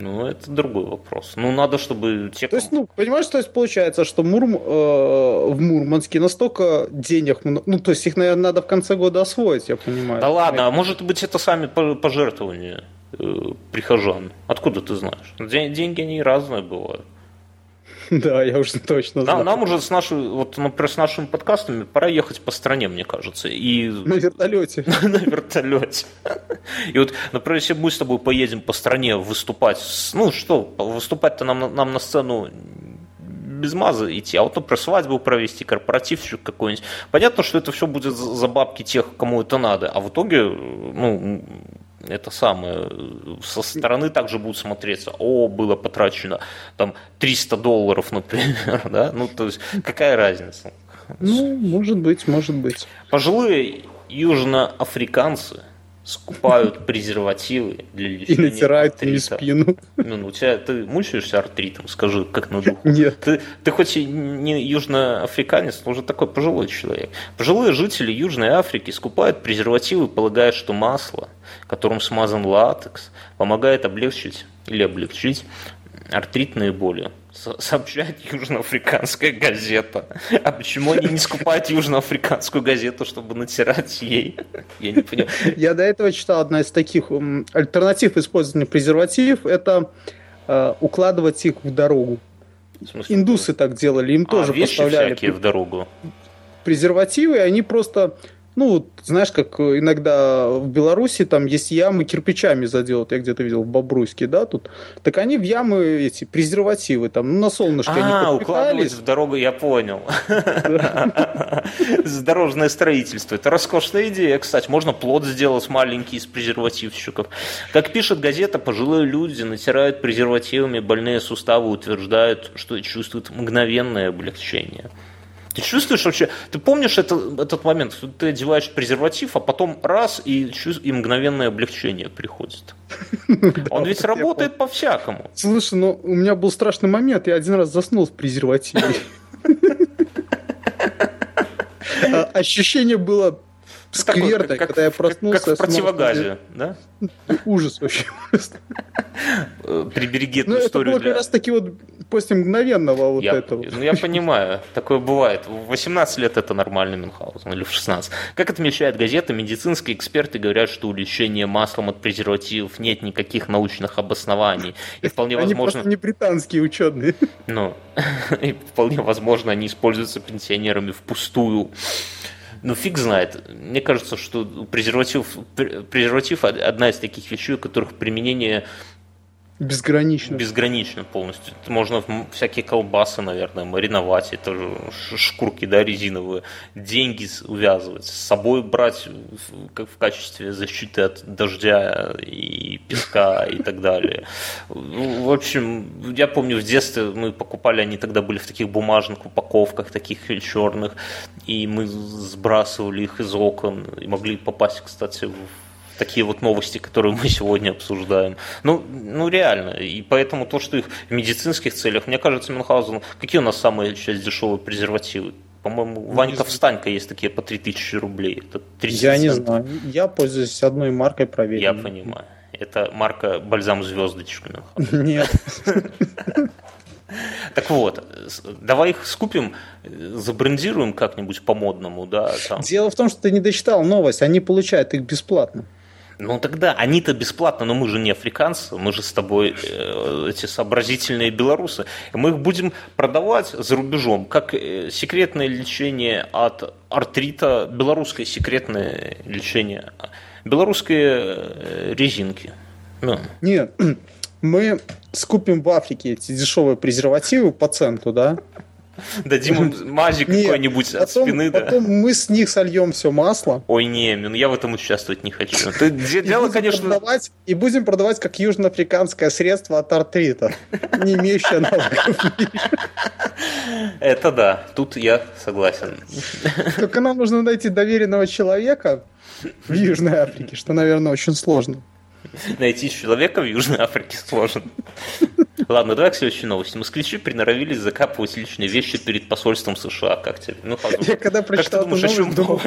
Speaker 2: Ну, это другой вопрос. Ну, надо, чтобы
Speaker 1: те... То есть, ну, понимаешь, то есть получается, что Мурм, э, в Мурманске настолько денег, ну, то есть их, наверное, надо в конце года освоить, я понимаю.
Speaker 2: Да ладно, а может быть это сами пожертвования э, прихожан? Откуда ты знаешь? Деньги, они разные бывают.
Speaker 1: Да, я уже точно
Speaker 2: знаю. Нам, нам уже с нашей, вот, например, с нашими подкастами пора ехать по стране, мне кажется. И...
Speaker 1: На вертолете.
Speaker 2: На вертолете. И вот, например, если мы с тобой поедем по стране выступать, ну что, выступать-то нам, нам на сцену без маза идти, а вот, например, свадьбу провести, корпоративчик какой-нибудь. Понятно, что это все будет за бабки тех, кому это надо, а в итоге, ну, это самое, со стороны также будут смотреться, о, было потрачено там 300 долларов, например, да, ну, то есть, какая разница?
Speaker 1: Ну, может быть, может быть.
Speaker 2: Пожилые южноафриканцы скупают презервативы для
Speaker 1: лечения И натирают мне спину.
Speaker 2: Ну, ну, у тебя, ты мучаешься артритом, скажи, как на духу?
Speaker 1: Нет.
Speaker 2: Ты, ты хоть и не южноафриканец, но уже такой пожилой человек. Пожилые жители Южной Африки скупают презервативы, полагая, что масло, которым смазан латекс, помогает облегчить или облегчить артритные боли сообщает южноафриканская газета. А почему они не скупают южноафриканскую газету, чтобы натирать ей? Я не понимаю.
Speaker 1: Я до этого читал одна из таких альтернатив использования презервативов, это э, укладывать их в дорогу. В Индусы так делали, им а, тоже поставляли
Speaker 2: в дорогу.
Speaker 1: презервативы, и они просто ну, знаешь, как иногда в Беларуси там есть ямы кирпичами заделают, я где-то видел в Бобруйске, да, тут. Так они в ямы эти презервативы там, ну, на солнышке
Speaker 2: а, они укладывались в дорогу, я понял. Дорожное строительство. Это роскошная идея, кстати. Можно плод сделать маленький из презервативщиков. Как пишет газета, пожилые люди натирают презервативами больные суставы, утверждают, что чувствуют мгновенное облегчение. Ты чувствуешь вообще, ты помнишь это, этот момент, ты одеваешь презерватив, а потом раз, и, и мгновенное облегчение приходит. Он ведь работает по-всякому.
Speaker 1: Слушай, ну у меня был страшный момент, я один раз заснул в презервативе. А, ощущение было скверно, как, когда я проснулся.
Speaker 2: Как в противогазе, да?
Speaker 1: Ужас вообще.
Speaker 2: Прибереги эту ну,
Speaker 1: историю. Это было как раз таки вот после мгновенного вот
Speaker 2: я,
Speaker 1: этого.
Speaker 2: Ну, я понимаю, такое бывает. В 18 лет это нормальный Мюнхгаузен, или в 16. Как отмечает газета, медицинские эксперты говорят, что у лечения маслом от презервативов нет никаких научных обоснований. И вполне
Speaker 1: они
Speaker 2: возможно...
Speaker 1: просто не британские ученые.
Speaker 2: Ну, и вполне возможно, они используются пенсионерами впустую. Ну, фиг знает. Мне кажется, что презерватив, презерватив одна из таких вещей, у которых применение
Speaker 1: Безгранично.
Speaker 2: Безгранично полностью. Можно всякие колбасы, наверное, мариновать, это шкурки, да, резиновые, деньги увязывать, с собой брать как в качестве защиты от дождя и песка и так далее. Ну, в общем, я помню в детстве мы покупали, они тогда были в таких бумажных упаковках, таких черных, и мы сбрасывали их из окон и могли попасть, кстати, в такие вот новости, которые мы сегодня обсуждаем. Ну, ну реально. И поэтому то, что их в медицинских целях, мне кажется, Мюнхгаузен, какие у нас самые сейчас дешевые презервативы? По-моему, ну, Ванька Встанька есть такие по 3000 рублей. Это 30
Speaker 1: Я не знаю. Я пользуюсь одной маркой проверенной.
Speaker 2: Я понимаю. Это марка бальзам звездочка.
Speaker 1: Нет.
Speaker 2: Так вот, давай их скупим, забрендируем как-нибудь по-модному, да?
Speaker 1: Там. Дело в том, что ты не дочитал новость, они получают их бесплатно.
Speaker 2: Ну тогда они-то бесплатно, но мы же не африканцы, мы же с тобой э, эти сообразительные белорусы. Мы их будем продавать за рубежом, как э, секретное лечение от артрита, белорусское секретное лечение, белорусские э, резинки.
Speaker 1: Ну. Нет, мы скупим в Африке эти дешевые презервативы по центу, да?
Speaker 2: Дадим им мазик какой-нибудь от спины,
Speaker 1: да. Потом мы с них сольем все масло.
Speaker 2: Ой, не, ну я в этом участвовать не хочу. Ты дело, конечно...
Speaker 1: Продавать, и будем продавать как южноафриканское средство от артрита, не имеющее аналогов
Speaker 2: Это да, тут я согласен.
Speaker 1: Только нам нужно найти доверенного человека в Южной Африке, что, наверное, очень сложно.
Speaker 2: Найти человека в Южной Африке сложно. Ладно, давай к следующей новости. Москвичи приноровились закапывать личные вещи перед посольством США. Как тебе? Ну,
Speaker 1: подумай. Я когда прочитал эту новость, думал,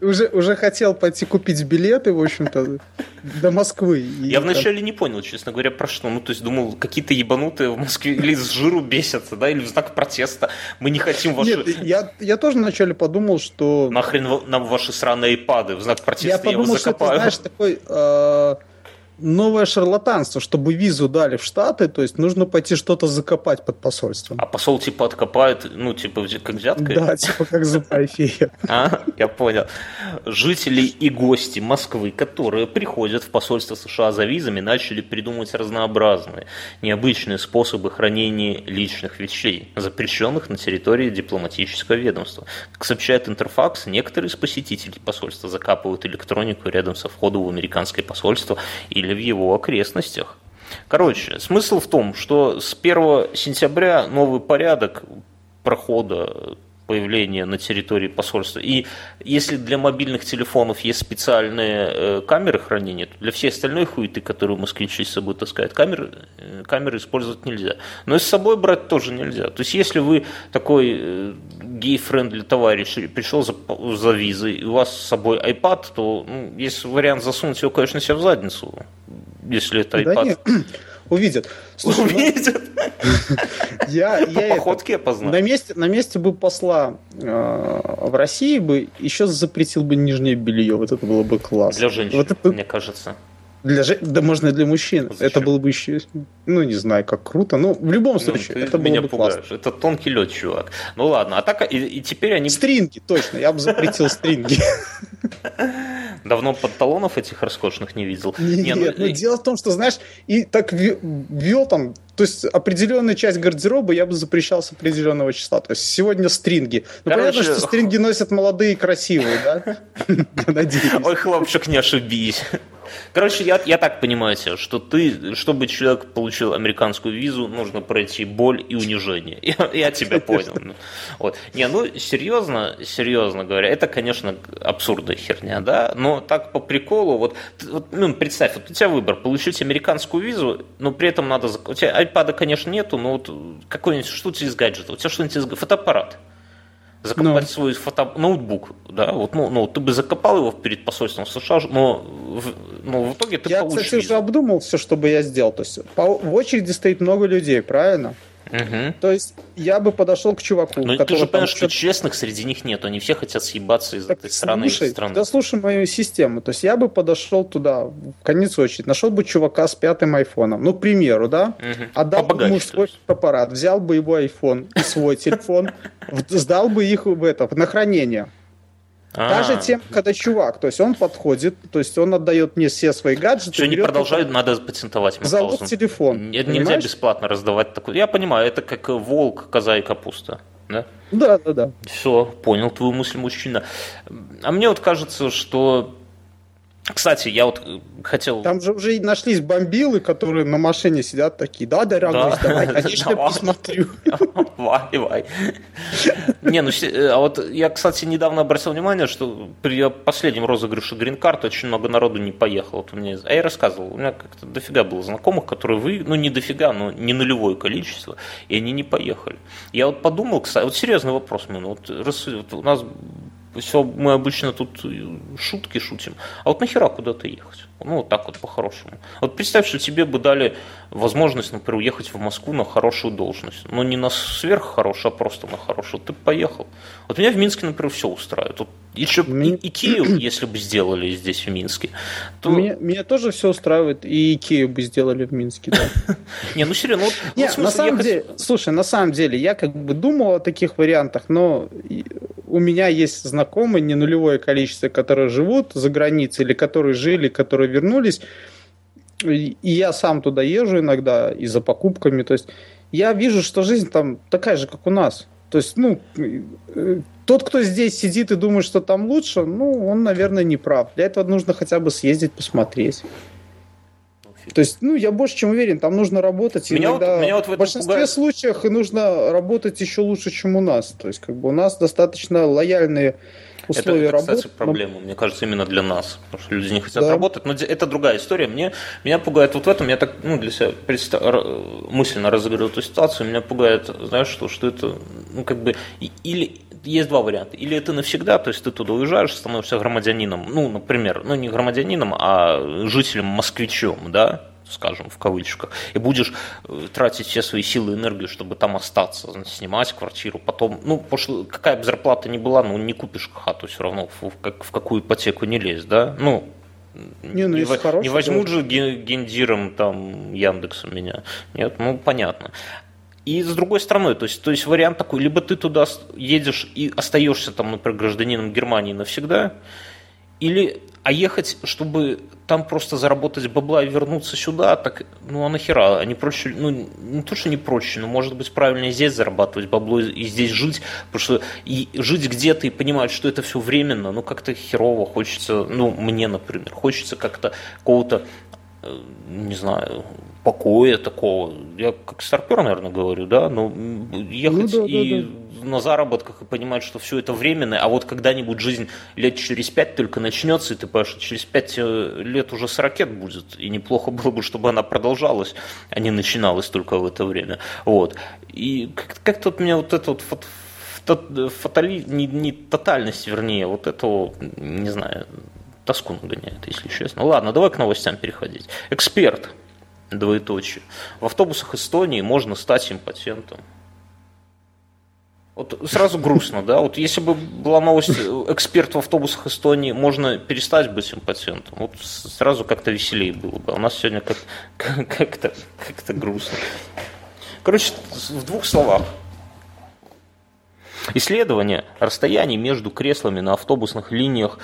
Speaker 1: уже, уже хотел пойти купить билеты, в общем-то, до Москвы.
Speaker 2: Я вначале не понял, честно говоря, про что. Ну, то есть думал, какие-то ебанутые в Москве или с жиру бесятся, да, или в знак протеста. Мы не хотим ваши...
Speaker 1: Нет, я, я тоже вначале подумал, что...
Speaker 2: Нахрен нам ваши сраные ипады в знак протеста, я,
Speaker 1: подумал,
Speaker 2: я его закопаю.
Speaker 1: Что это, знаешь, такой... Э новое шарлатанство. Чтобы визу дали в Штаты, то есть нужно пойти что-то закопать под посольством.
Speaker 2: А посол типа откопает, ну, типа как взяткой?
Speaker 1: Да, типа как за.
Speaker 2: А, я понял. Жители и гости Москвы, которые приходят в посольство США за визами, начали придумывать разнообразные, необычные способы хранения личных вещей, запрещенных на территории дипломатического ведомства. Как сообщает Интерфакс, некоторые из посетителей посольства закапывают электронику рядом со входом в американское посольство или или в его окрестностях. Короче, смысл в том, что с 1 сентября новый порядок прохода появления на территории посольства. И если для мобильных телефонов есть специальные э, камеры хранения, то для всей остальной хуеты, которую москвичи с собой таскают, камеры, э, камеры использовать нельзя. Но и с собой брать тоже нельзя. То есть если вы такой э, gay-friendly товарищ пришел за, за визой, и у вас с собой iPad, то ну, есть вариант засунуть его, конечно, себе в задницу, если это iPad. Да нет
Speaker 1: увидят.
Speaker 2: Слушай, ну, увидят.
Speaker 1: Я,
Speaker 2: По я походке это, познаю.
Speaker 1: На месте, на месте бы посла э, в России бы еще запретил бы нижнее белье. Вот это было бы классно.
Speaker 2: Для женщин, вот это... мне кажется.
Speaker 1: Для. Да можно и для мужчин. Зачем? Это было бы еще, ну не знаю, как круто. Но в любом ну, случае, ну, это было меня бы пугаешь. классно.
Speaker 2: Это тонкий лед, чувак. Ну ладно, а так и, и теперь они...
Speaker 1: Стринги, точно, я бы запретил стринги.
Speaker 2: Давно панталонов этих роскошных не видел.
Speaker 1: Нет, не, ну, ну, дело в том, что, знаешь, и так вел там, то есть определенная часть гардероба я бы запрещал с определенного числа. То есть сегодня стринги. Ну, Короче, понятно, что стринги носят молодые и красивые, да?
Speaker 2: Ой, хлопчик, не ошибись. Короче, я, я так понимаю тебя, что ты, чтобы человек получил американскую визу, нужно пройти боль и унижение. Я, я тебя понял. Вот. Не, ну, серьезно, серьезно говоря, это, конечно, абсурдная херня, да, но так по приколу, вот, вот ну, представь, вот у тебя выбор, получить американскую визу, но при этом надо, у тебя айпада, конечно, нету, но вот какой-нибудь, что у тебя из гаджета, у тебя что-нибудь из фотоаппарат, закопать no. свой фото... ноутбук, да, вот, ну, ну, ты бы закопал его перед посольством США, но, но в итоге ты
Speaker 1: я,
Speaker 2: получишь
Speaker 1: кстати, уже обдумал все, что бы я сделал, то есть по, в очереди стоит много людей, правильно?
Speaker 2: Угу.
Speaker 1: То есть я бы подошел к чуваку,
Speaker 2: Но ты же понимаешь, что честных среди них нет, они все хотят съебаться из так этой страны.
Speaker 1: Слушай, страны. да слушай мою систему. То есть я бы подошел туда, в конец очереди, нашел бы чувака с пятым айфоном, ну, к примеру, да,
Speaker 2: угу.
Speaker 1: отдал бы ему свой аппарат, взял бы его айфон и свой телефон, сдал бы их в это, на хранение. Даже тем, когда чувак, то есть он подходит, то есть он отдает мне все свои гаджеты.
Speaker 2: Что не продолжают, надо патентовать.
Speaker 1: Залог телефон.
Speaker 2: Это нельзя бесплатно раздавать такой. Я понимаю, это как волк, коза и капуста. Да?
Speaker 1: Да, да, да.
Speaker 2: Все, понял твою мысль, мужчина. А мне вот кажется, что кстати, я вот э, хотел...
Speaker 1: Там же уже нашлись бомбилы, которые на машине сидят такие, да, дорогой, да. давай, конечно, давай. посмотрю.
Speaker 2: Давай, давай. Не, ну, э, а вот я, кстати, недавно обратил внимание, что при последнем розыгрыше грин-карты очень много народу не поехало. Вот у меня... А я рассказывал, у меня как-то дофига было знакомых, которые вы, ну, не дофига, но не нулевое количество, и они не поехали. Я вот подумал, кстати, вот серьезный вопрос, вот, вот у нас все, мы обычно тут шутки шутим. А вот нахера куда-то ехать? Ну, вот так вот по-хорошему. Вот представь, что тебе бы дали возможность, например, уехать в Москву на хорошую должность. Но не на сверххорошую, а просто на хорошую. Ты поехал. Вот меня в Минске, например, все устраивает. Вот еще Мне... Икею, если бы сделали здесь, в Минске,
Speaker 1: то... Меня, меня тоже все устраивает, и Икею бы сделали в Минске, да.
Speaker 2: Не, ну серьезно,
Speaker 1: вот на самом деле, слушай, на самом деле, я как бы думал о таких вариантах, но у меня есть знакомые, не нулевое количество, которые живут за границей, или которые жили, которые вернулись, и я сам туда езжу иногда и за покупками, то есть я вижу, что жизнь там такая же, как у нас. То есть, ну, э, тот, кто здесь сидит и думает, что там лучше, ну, он, наверное, не прав. Для этого нужно хотя бы съездить, посмотреть. То есть, ну, я больше чем уверен, там нужно работать. Меня иногда, вот, меня вот в, в большинстве пугает... случаев нужно работать еще лучше, чем у нас. То есть, как бы у нас достаточно лояльные условия
Speaker 2: это, это,
Speaker 1: работы.
Speaker 2: кстати, проблема, но... мне кажется, именно для нас. Потому что люди не хотят да. работать. Но это другая история. Мне, меня пугает вот в этом, я так ну, для себя представ... мысленно разыграл эту ситуацию, меня пугает, знаешь что, что это, ну, как бы, или есть два варианта. Или это навсегда, то есть ты туда уезжаешь, становишься громадянином, ну, например, ну, не громадянином, а жителем-москвичом, да, скажем, в кавычках, и будешь э, тратить все свои силы и энергию, чтобы там остаться, снимать квартиру, потом, ну, потому что какая бы зарплата ни была, ну, не купишь хату все равно, в, как, в какую ипотеку не лезь, да, ну,
Speaker 1: не, ну,
Speaker 2: не,
Speaker 1: в,
Speaker 2: не возьмут же гендиром там Яндексом меня. Нет, ну понятно. И с другой стороны, то есть, то есть вариант такой, либо ты туда едешь и остаешься там, например, гражданином Германии навсегда, или а ехать, чтобы там просто заработать бабла и вернуться сюда, так, ну а нахера? Они проще, ну не то, что не проще, но может быть правильнее здесь зарабатывать бабло и здесь жить, потому что и жить где-то и понимать, что это все временно, ну как-то херово хочется, ну мне, например, хочется как-то какого-то э, не знаю, покоя такого. Я как старпер, наверное, говорю, да, но ехать ну, да, и да, да. На заработках и понимать, что все это временное, а вот когда-нибудь жизнь лет через пять только начнется, и ты понимаешь, что через пять э, лет уже с ракет будет, и неплохо было бы, чтобы она продолжалась, а не начиналась только в это время. Вот. И как-то вот меня вот это вот фатали... не, не тотальность, вернее, вот этого, не знаю, тоску нагоняет, если честно. Ладно, давай к новостям переходить. Эксперт двоеточие. В автобусах Эстонии можно стать импотентом. Вот сразу грустно, да? Вот если бы была новость эксперт в автобусах Эстонии, можно перестать быть импотентом. Вот сразу как-то веселее было бы. А у нас сегодня как- как-то, как-то грустно. Короче, в двух словах. Исследование расстояний между креслами на автобусных линиях,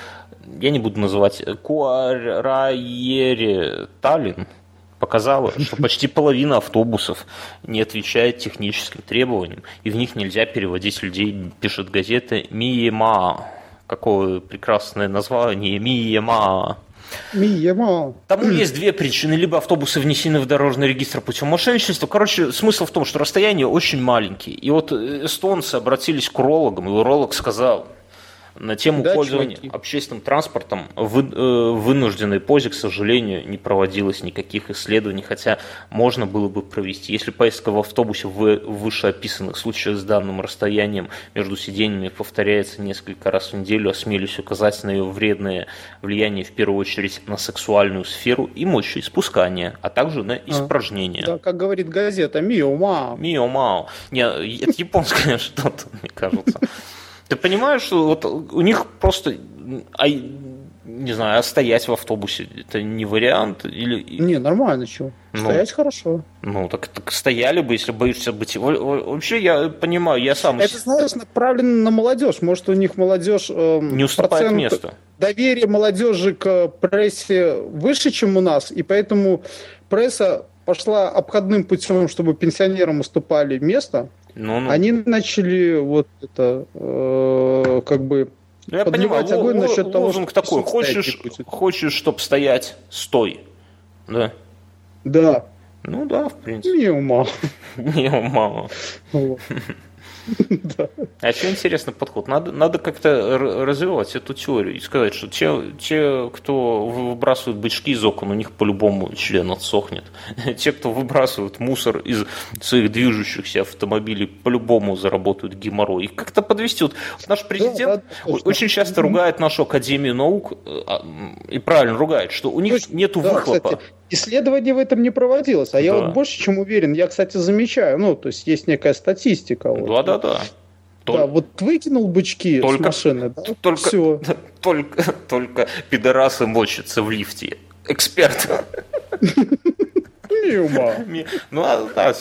Speaker 2: я не буду называть, Куарайере Таллин – показала, что почти половина автобусов не отвечает техническим требованиям, и в них нельзя переводить людей, пишет газета Миема. Какое прекрасное название Миема.
Speaker 1: Мимо.
Speaker 2: Тому есть две причины. Либо автобусы внесены в дорожный регистр путем мошенничества. Короче, смысл в том, что расстояние очень маленькие. И вот эстонцы обратились к урологам, и уролог сказал, на тему да, пользования чуваки. общественным транспортом в э, вынужденной позе, к сожалению, не проводилось никаких исследований, хотя можно было бы провести. Если поездка в автобусе в вышеописанных случаях с данным расстоянием между сиденьями повторяется несколько раз в неделю, осмелюсь указать на ее вредное влияние в первую очередь на сексуальную сферу и мочеиспускание, а также на испражнение.
Speaker 1: А, да, как говорит газета, мио мао.
Speaker 2: Мио мао. Не, это японское что-то, мне кажется. Ты понимаешь, что вот у них просто, не знаю, а стоять в автобусе это не вариант? Или...
Speaker 1: Не, нормально, чего. Ну, стоять хорошо.
Speaker 2: Ну, так, так стояли бы, если боишься быть. Вообще, я понимаю, я сам...
Speaker 1: Это, знаешь, направлено на молодежь. Может, у них молодежь... Э,
Speaker 2: не уступает место.
Speaker 1: Доверие молодежи к прессе выше, чем у нас, и поэтому пресса пошла обходным путем, чтобы пенсионерам уступали место, ну, ну. Они начали вот это э, как бы
Speaker 2: ну, я понимаю, огонь насчет того, что такой. Хочешь, хочешь, чтобы стоять, стой. Да.
Speaker 1: Да.
Speaker 2: Ну да, в принципе.
Speaker 1: Не ума.
Speaker 2: Не А еще интересный подход. Надо, надо как-то развивать эту теорию и сказать, что те, те, кто выбрасывают бычки из окон, у них по-любому член отсохнет. Те, кто выбрасывают мусор из своих движущихся автомобилей, по-любому заработают геморрой. И как-то подвести. Вот наш президент очень часто ругает нашу Академию наук, э, а, и правильно ругает, что у них нету выхлопа.
Speaker 1: Исследование в этом не проводилось, а да. я вот больше чем уверен, я, кстати, замечаю, ну, то есть есть некая статистика.
Speaker 2: Вот, да, да, да.
Speaker 1: Да, вот выкинул бычки только, с машины, да,
Speaker 2: только, все. Только, только пидорасы мочатся в лифте. Эксперт.
Speaker 1: Мимо.
Speaker 2: Ну, а, да,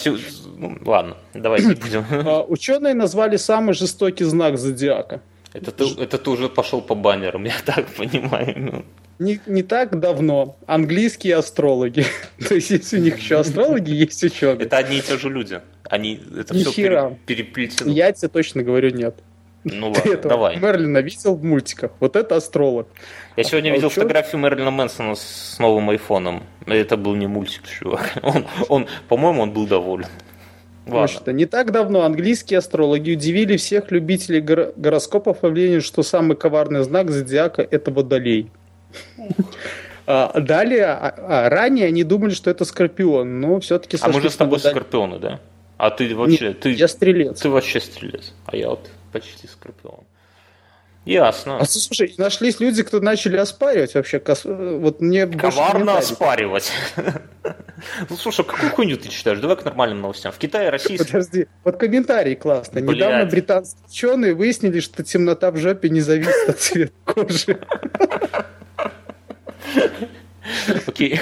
Speaker 2: ну, ладно, давайте будем.
Speaker 1: А, ученые назвали самый жестокий знак зодиака.
Speaker 2: Это ты, это ты уже пошел по баннерам, я так понимаю. Ну
Speaker 1: не, не так давно английские астрологи. То есть, если у них еще астрологи, есть ученые.
Speaker 2: Это одни и те же люди. Они это Ни все
Speaker 1: хера.
Speaker 2: переплетено.
Speaker 1: Я тебе точно говорю нет.
Speaker 2: Ну ладно, этого давай.
Speaker 1: Мерлина видел в мультиках. Вот это астролог.
Speaker 2: Я сегодня а видел учет... фотографию Мерлина Мэнсона с новым айфоном. Это был не мультик, чувак. Он, он по-моему, он был доволен.
Speaker 1: Ладно. Что, не так давно английские астрологи удивили всех любителей гор- гороскопов явлением, что самый коварный знак зодиака – это водолей. А, далее, а, а, ранее они думали, что это Скорпион, но все-таки...
Speaker 2: А мы же с тобой Скорпионы, да? А ты вообще...
Speaker 1: ты, я стрелец.
Speaker 2: Ты вообще стрелец, а я вот почти Скорпион. Ясно.
Speaker 1: А слушай, нашлись люди, кто начали оспаривать вообще. Вот мне
Speaker 2: Коварно оспаривать. Ну слушай, какую хуйню ты читаешь? Давай к нормальным новостям. В Китае российский...
Speaker 1: Подожди, вот комментарий классный. Недавно британские ученые выяснили, что темнота в жопе не зависит от цвета кожи.
Speaker 2: Окей.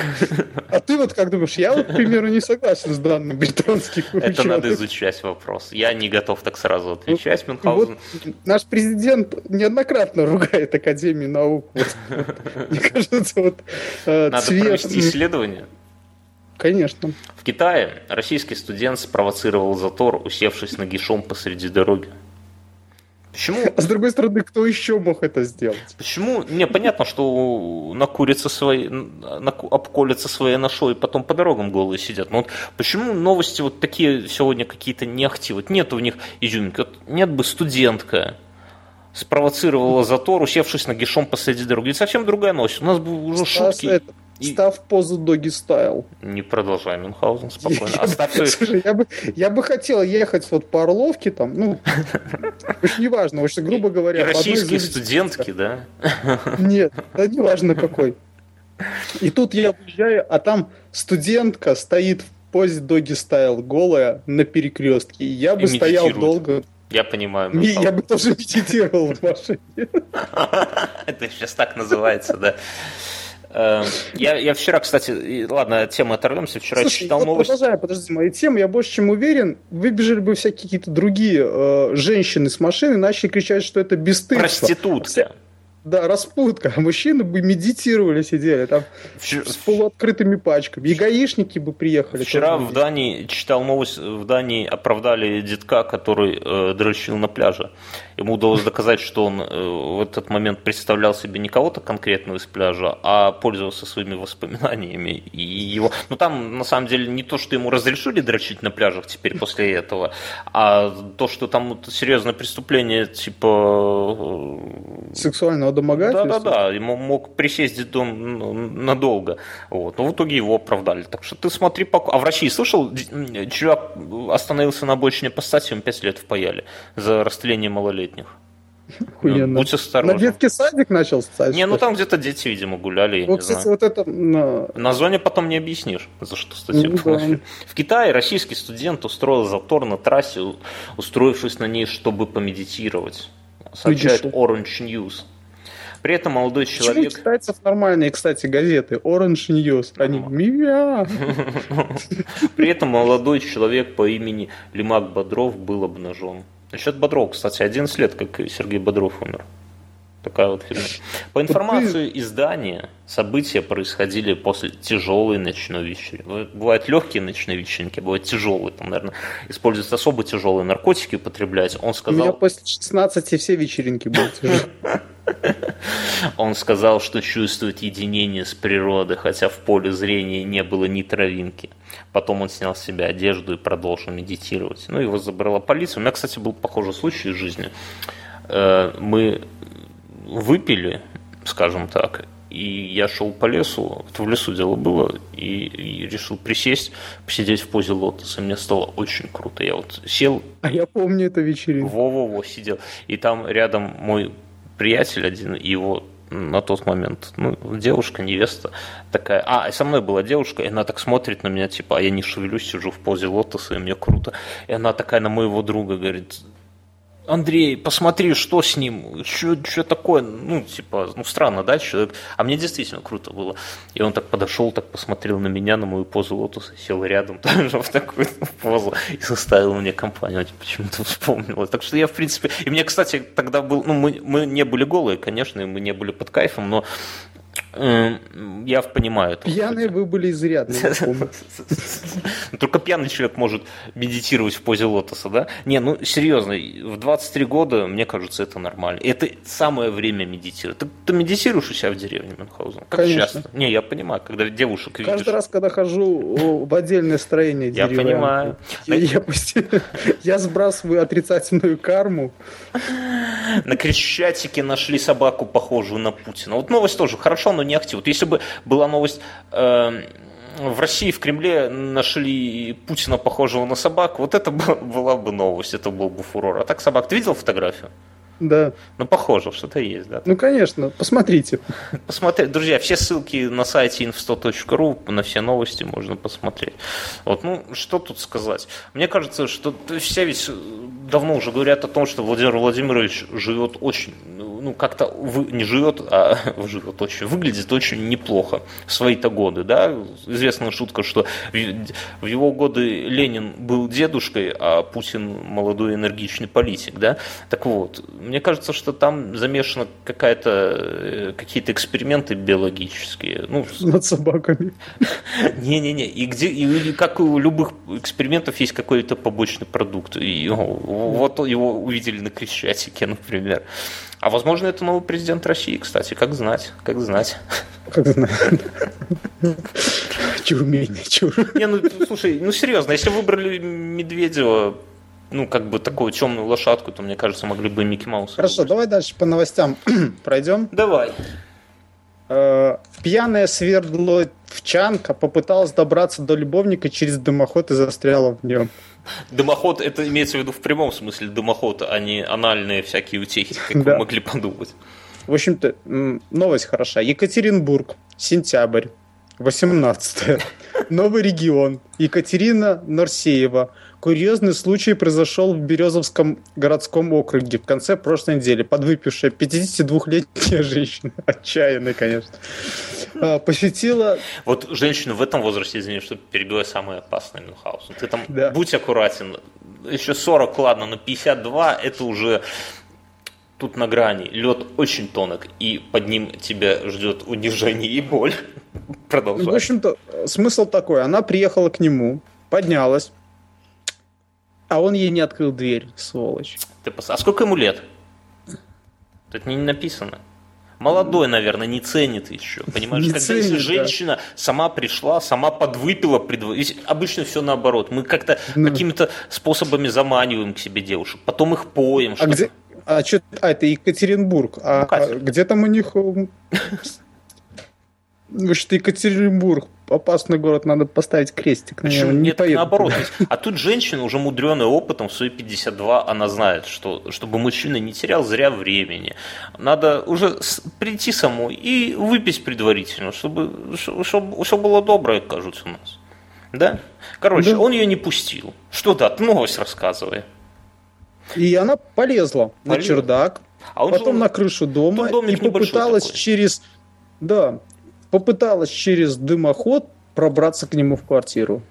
Speaker 1: А ты вот как думаешь, я вот, к примеру, не согласен с данным британских
Speaker 2: ученых. Это надо изучать вопрос. Я не готов так сразу отвечать, ну, Мюнхгаузен.
Speaker 1: Вот наш президент неоднократно ругает Академию наук. Вот. Мне кажется, вот
Speaker 2: э, Надо цвет... провести исследование.
Speaker 1: Конечно.
Speaker 2: В Китае российский студент спровоцировал затор, усевшись на гишом посреди дороги.
Speaker 1: Почему? А с другой стороны, кто еще мог это сделать?
Speaker 2: Почему? Не, понятно, что накурятся свои, наку, обколятся своей нашой и потом по дорогам голые сидят. Но вот почему новости вот такие сегодня какие-то не ахти? Вот нет у них изюминки. Вот нет бы студентка спровоцировала затор, усевшись на гишом посреди дороги. Это совсем другая новость. У нас бы уже шутки. Это,
Speaker 1: и... Став позу доги стайл.
Speaker 2: Не продолжай, Мюнхгаузен, спокойно.
Speaker 1: Я, Оставь бы, слушай, я, бы, я бы хотел ехать вот по Орловке там, ну, уж неважно, уж грубо говоря. И
Speaker 2: российские студентки, да?
Speaker 1: Нет, да неважно какой. И тут я уезжаю, а там студентка стоит в позе доги стайл, голая, на перекрестке. Я бы стоял долго.
Speaker 2: Я понимаю.
Speaker 1: Я бы тоже медитировал в машине.
Speaker 2: Это сейчас так называется, да. Эм, я, я вчера, кстати, ладно, тему оторвемся, вчера Слушай, читал вот новость.
Speaker 1: Продолжая, подожди, мои темы, я больше чем уверен, выбежали бы всякие какие-то другие э, женщины с машины, начали кричать, что это бесстыдство.
Speaker 2: Проститутка.
Speaker 1: Да, распутка. А мужчины бы медитировали, сидели там Вчера... с полуоткрытыми пачками. И гаишники бы приехали.
Speaker 2: Вчера в Дании читал новость, в Дании оправдали детка, который э, дрочил на пляже. Ему удалось доказать, что он э, в этот момент представлял себе не кого-то конкретного из пляжа, а пользовался своими воспоминаниями. И его... Ну там, на самом деле, не то, что ему разрешили дрочить на пляжах теперь после этого, а то, что там серьезное преступление, типа...
Speaker 1: Э, Сексуального домогательства?
Speaker 2: Да-да-да, ему мог присесть дом надолго. Вот. Но в итоге его оправдали. Так что ты смотри, а в России слышал, чувак остановился на обочине по статье, ему 5 лет впаяли за растление малолетних.
Speaker 1: Охуенно. Ну, будь осторожен. На детский садик начал ставить?
Speaker 2: Не, ну там где-то дети, видимо, гуляли,
Speaker 1: вот, кстати. Вот это, на...
Speaker 2: на зоне потом не объяснишь, за что статью ну, да. В Китае российский студент устроил затор на трассе, устроившись на ней, чтобы помедитировать. Сообщает Orange News. При этом молодой человек... Почему
Speaker 1: китайцев нормальные, кстати, газеты? Orange News. Они мия.
Speaker 2: При этом молодой человек по имени Лимак Бодров был обнажен. Насчет Бодрова, кстати, 11 лет, как Сергей Бодров умер. Такая вот фигня. По информации издания, события происходили после тяжелой ночной вечеринки. Бывают легкие ночные вечеринки, бывают тяжелые. Там, наверное, используются особо тяжелые наркотики употреблять. Он сказал... У меня
Speaker 1: после 16 все вечеринки будут тяжелые.
Speaker 2: Он сказал, что чувствует единение с природой, хотя в поле зрения не было ни травинки. Потом он снял с себя одежду и продолжил медитировать. Ну, его забрала полиция. У меня, кстати, был похожий случай в жизни. Э, мы выпили, скажем так, и я шел по лесу, это в лесу дело было, и, и решил присесть, посидеть в позе лотоса. Мне стало очень круто. Я вот сел.
Speaker 1: А я помню эту вечеринку.
Speaker 2: Во-во-во, сидел. И там рядом мой приятель один, его на тот момент, ну, девушка, невеста такая, а, со мной была девушка, и она так смотрит на меня, типа, а я не шевелюсь, сижу в позе лотоса, и мне круто. И она такая на моего друга говорит, Андрей, посмотри, что с ним, что такое, ну, типа, ну, странно, да, человек, а мне действительно круто было. И он так подошел, так посмотрел на меня, на мою позу лотоса, сел рядом тоже в такую позу и составил мне компанию, почему-то вспомнил. Так что я, в принципе, и мне, кстати, тогда был, ну, мы, мы не были голые, конечно, и мы не были под кайфом, но я понимаю. Это
Speaker 1: Пьяные вы были изрядно.
Speaker 2: Только пьяный человек может медитировать в позе лотоса, да? Не, ну серьезно, в 23 года, мне кажется, это нормально. Это самое время медитировать. Ты, ты медитируешь у себя в деревне Мюнхгаузен? Как Конечно. часто? Не, я понимаю, когда девушек
Speaker 1: видишь. Каждый раз, когда хожу в отдельное строение
Speaker 2: Я понимаю.
Speaker 1: Я, я, я сбрасываю отрицательную карму.
Speaker 2: На Крещатике нашли собаку, похожую на Путина. Вот новость тоже хорошо, но не актив. Вот если бы была новость э, в России, в Кремле нашли Путина, похожего на собаку, вот это была бы новость, это был бы фурор. А так собак, ты видел фотографию?
Speaker 1: Да.
Speaker 2: Ну, похоже, что-то есть, да.
Speaker 1: Ну, конечно, посмотрите.
Speaker 2: Посмотрите, друзья, все ссылки на сайте info100.ru, на все новости можно посмотреть. Вот, ну, что тут сказать? Мне кажется, что все ведь давно уже говорят о том, что Владимир Владимирович живет очень, ну, как-то вы, не живет, а живет очень, выглядит очень неплохо в свои-то годы, да. Известная шутка, что в его годы Ленин был дедушкой, а Путин молодой энергичный политик, да. Так вот, мне кажется, что там замешано какая-то, э, какие-то эксперименты биологические. Ну,
Speaker 1: Над собаками.
Speaker 2: Не-не-не. И где, и как у любых экспериментов есть какой-то побочный продукт. И вот его увидели на Крещатике, например. А возможно, это новый президент России, кстати. Как знать, как знать. Как знать.
Speaker 1: Чур менее, чур.
Speaker 2: Не, ну, слушай, ну серьезно, если выбрали Медведева ну, как бы такую темную лошадку, то, мне кажется, могли бы Микки Маус.
Speaker 1: Хорошо, выбрать. давай дальше по новостям пройдем.
Speaker 2: Давай.
Speaker 1: Э, пьяная свердловчанка попыталась добраться до любовника через дымоход и застряла в нем.
Speaker 2: Дымоход, это имеется в виду в прямом смысле дымоход, а не анальные всякие утехи, как да. вы могли подумать.
Speaker 1: В общем-то, новость хороша. Екатеринбург, сентябрь, 18 Новый регион. Екатерина Норсеева Курьезный случай произошел в Березовском городском округе в конце прошлой недели. Подвыпившая 52-летняя женщина, отчаянная, конечно, а, посетила...
Speaker 2: Вот женщина в этом возрасте, извини, что перебиваю, самое опасное Мюнхгаузен. Ты там да. будь аккуратен. Еще 40, ладно, но 52 это уже тут на грани, лед очень тонок, и под ним тебя ждет унижение и боль. Продолжай.
Speaker 1: В общем-то, смысл такой. Она приехала к нему, поднялась, а он ей не открыл дверь, сволочь.
Speaker 2: Ты пос... А сколько ему лет? Тут не написано. Молодой, наверное, не ценит еще. Понимаешь, не когда ценит, если женщина да. сама пришла, сама подвыпила, предв... обычно все наоборот. Мы как-то ну. какими-то способами заманиваем к себе девушек, потом их поем.
Speaker 1: А, где... а, что... а это Екатеринбург. А, ну, а где там у них Значит, Екатеринбург, опасный город, надо поставить крестик.
Speaker 2: Причем не нет, поеду. наоборот. А тут женщина, уже мудреная опытом, в свои 52, она знает, что чтобы мужчина не терял зря времени, надо уже прийти самой и выпить предварительно, чтобы, чтобы все было доброе, кажется, у нас. Да? Короче, да. он ее не пустил. Что да, ты новость рассказывай.
Speaker 1: И она полезла, полезла. на чердак, а потом же... на крышу дома и попыталась такой. через... Да, попыталась через дымоход пробраться к нему в квартиру.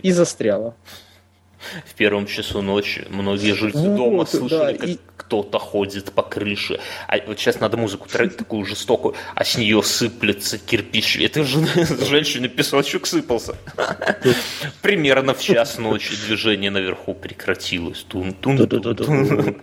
Speaker 1: И застряла.
Speaker 2: В первом часу ночи многие жильцы вот, дома слышали, да, как и... кто-то ходит по крыше. А вот сейчас надо музыку такую жестокую, а с нее сыплется кирпич. Это же женщина песочек сыпался. Примерно в час ночи движение наверху прекратилось. Тун -тун -тун -тун.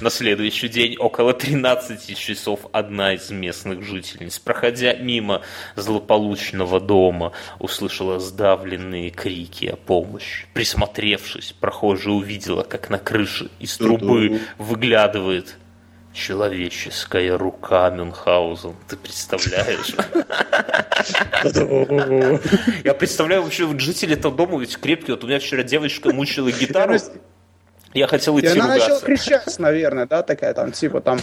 Speaker 2: На следующий день около 13 часов одна из местных жительниц, проходя мимо злополучного дома, услышала сдавленные крики о помощи. Присмотревшись, прохожая увидела, как на крыше из трубы выглядывает человеческая рука Мюнхгаузен. Ты представляешь? Я представляю вообще вот жители этого дома ведь крепкие. Вот у меня вчера девочка мучила гитару. Я хотел идти
Speaker 1: ругаться. Она начала кричать, наверное, да, такая там, типа там,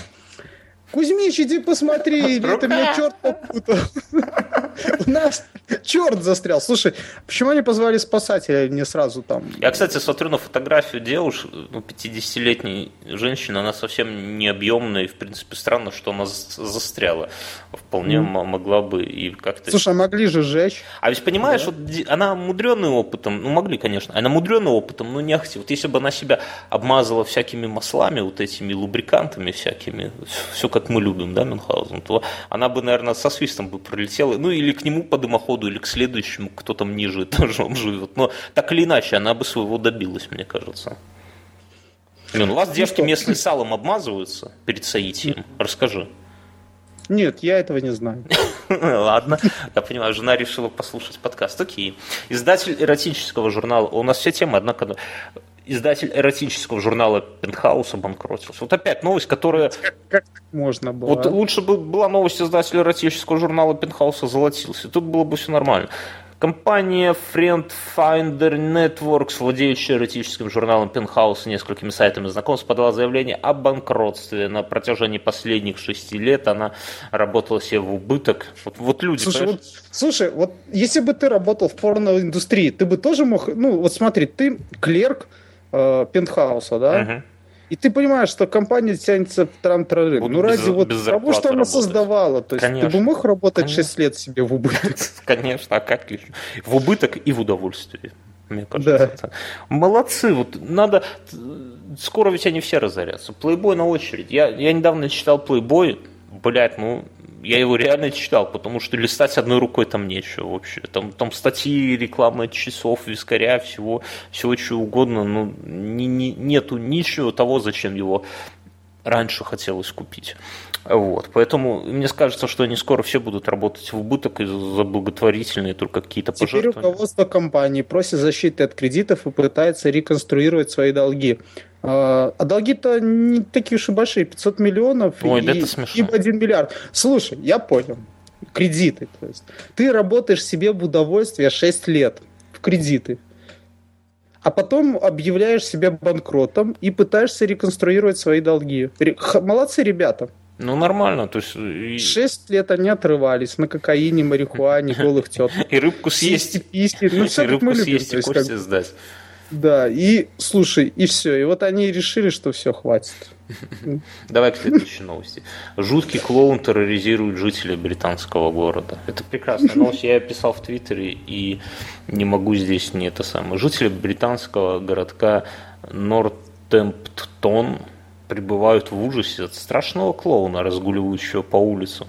Speaker 1: Кузьмич, иди посмотри, или ты мне черт попутал. У нас черт застрял. Слушай, почему они позвали спасателя не сразу там?
Speaker 2: Я, кстати, смотрю на фотографию девушки, ну, 50-летней женщины, она совсем не объемная, и, в принципе, странно, что она застряла. Вполне mm. могла бы и как-то...
Speaker 1: Слушай, а могли же сжечь.
Speaker 2: А ведь понимаешь, да. вот она мудренным опытом, ну, могли, конечно, она мудренным опытом, но не ахти. Вот если бы она себя обмазала всякими маслами, вот этими лубрикантами всякими, все как мы любим, да, Мюнхгаузен, то она бы, наверное, со свистом бы пролетела, ну, или к нему по дымоходу, или к следующему, кто там ниже этажом живет. Но так или иначе, она бы своего добилась, мне кажется. Блин, у вас девки местные салом обмазываются перед соитием? Расскажи.
Speaker 1: Нет, я этого не знаю.
Speaker 2: Ладно, я понимаю, жена решила послушать подкаст. Окей. Издатель эротического журнала, у нас все темы, однако издатель эротического журнала Пентхаус обанкротился. Вот опять новость, которая...
Speaker 1: Как, как можно было?
Speaker 2: Вот лучше бы была новость издателя эротического журнала Пентхауса золотился. Тут было бы все нормально. Компания Friend Finder Networks, владеющая эротическим журналом Penthouse и несколькими сайтами знакомств, подала заявление о банкротстве. На протяжении последних шести лет она работала себе в убыток. Вот, вот люди...
Speaker 1: Слушай вот, слушай, вот если бы ты работал в порноиндустрии, ты бы тоже мог... Ну, вот смотри, ты клерк, э, пентхауса, да? Угу. И ты понимаешь, что компания тянется в трам трары. Ну, ради без, вот без того, что она создавала. То есть Конечно. ты бы мог работать Конечно. 6 лет себе в убыток.
Speaker 2: Конечно, а как еще? В убыток и в удовольствие. Мне кажется. Да. Молодцы, вот надо. Скоро ведь они все разорятся. Плейбой на очередь. Я, я недавно читал плейбой. Блять, ну я его реально читал, потому что листать одной рукой там нечего вообще. Там, там статьи, реклама часов, вискаря, всего, всего чего угодно, но ну, не, не, нету ничего того, зачем его раньше хотелось купить. Вот, поэтому мне кажется, что они скоро все будут работать в убыток и за благотворительные только какие-то
Speaker 1: Теперь руководство компании просит защиты от кредитов и пытается реконструировать свои долги. А, а долги-то не такие уж и большие, 500 миллионов
Speaker 2: Ой, и, да это смешно.
Speaker 1: и 1 миллиард. Слушай, я понял. Кредиты. То есть. Ты работаешь себе в удовольствие 6 лет в кредиты. А потом объявляешь себя банкротом и пытаешься реконструировать свои долги. Молодцы ребята.
Speaker 2: Ну, нормально. То есть...
Speaker 1: Шесть лет они отрывались на кокаине, марихуане, голых теток.
Speaker 2: И рыбку съесть.
Speaker 1: Писки, ну, все, и рыбку
Speaker 2: съесть, и кости сдать.
Speaker 1: Да, и слушай, и все. И вот они решили, что все, хватит.
Speaker 2: Давай к следующей новости. Жуткий клоун терроризирует жителей британского города. Это прекрасная новость. Я писал в Твиттере и не могу здесь не это самое. Жители британского городка Нортемптон пребывают в ужасе от страшного клоуна, разгуливающего по улицам.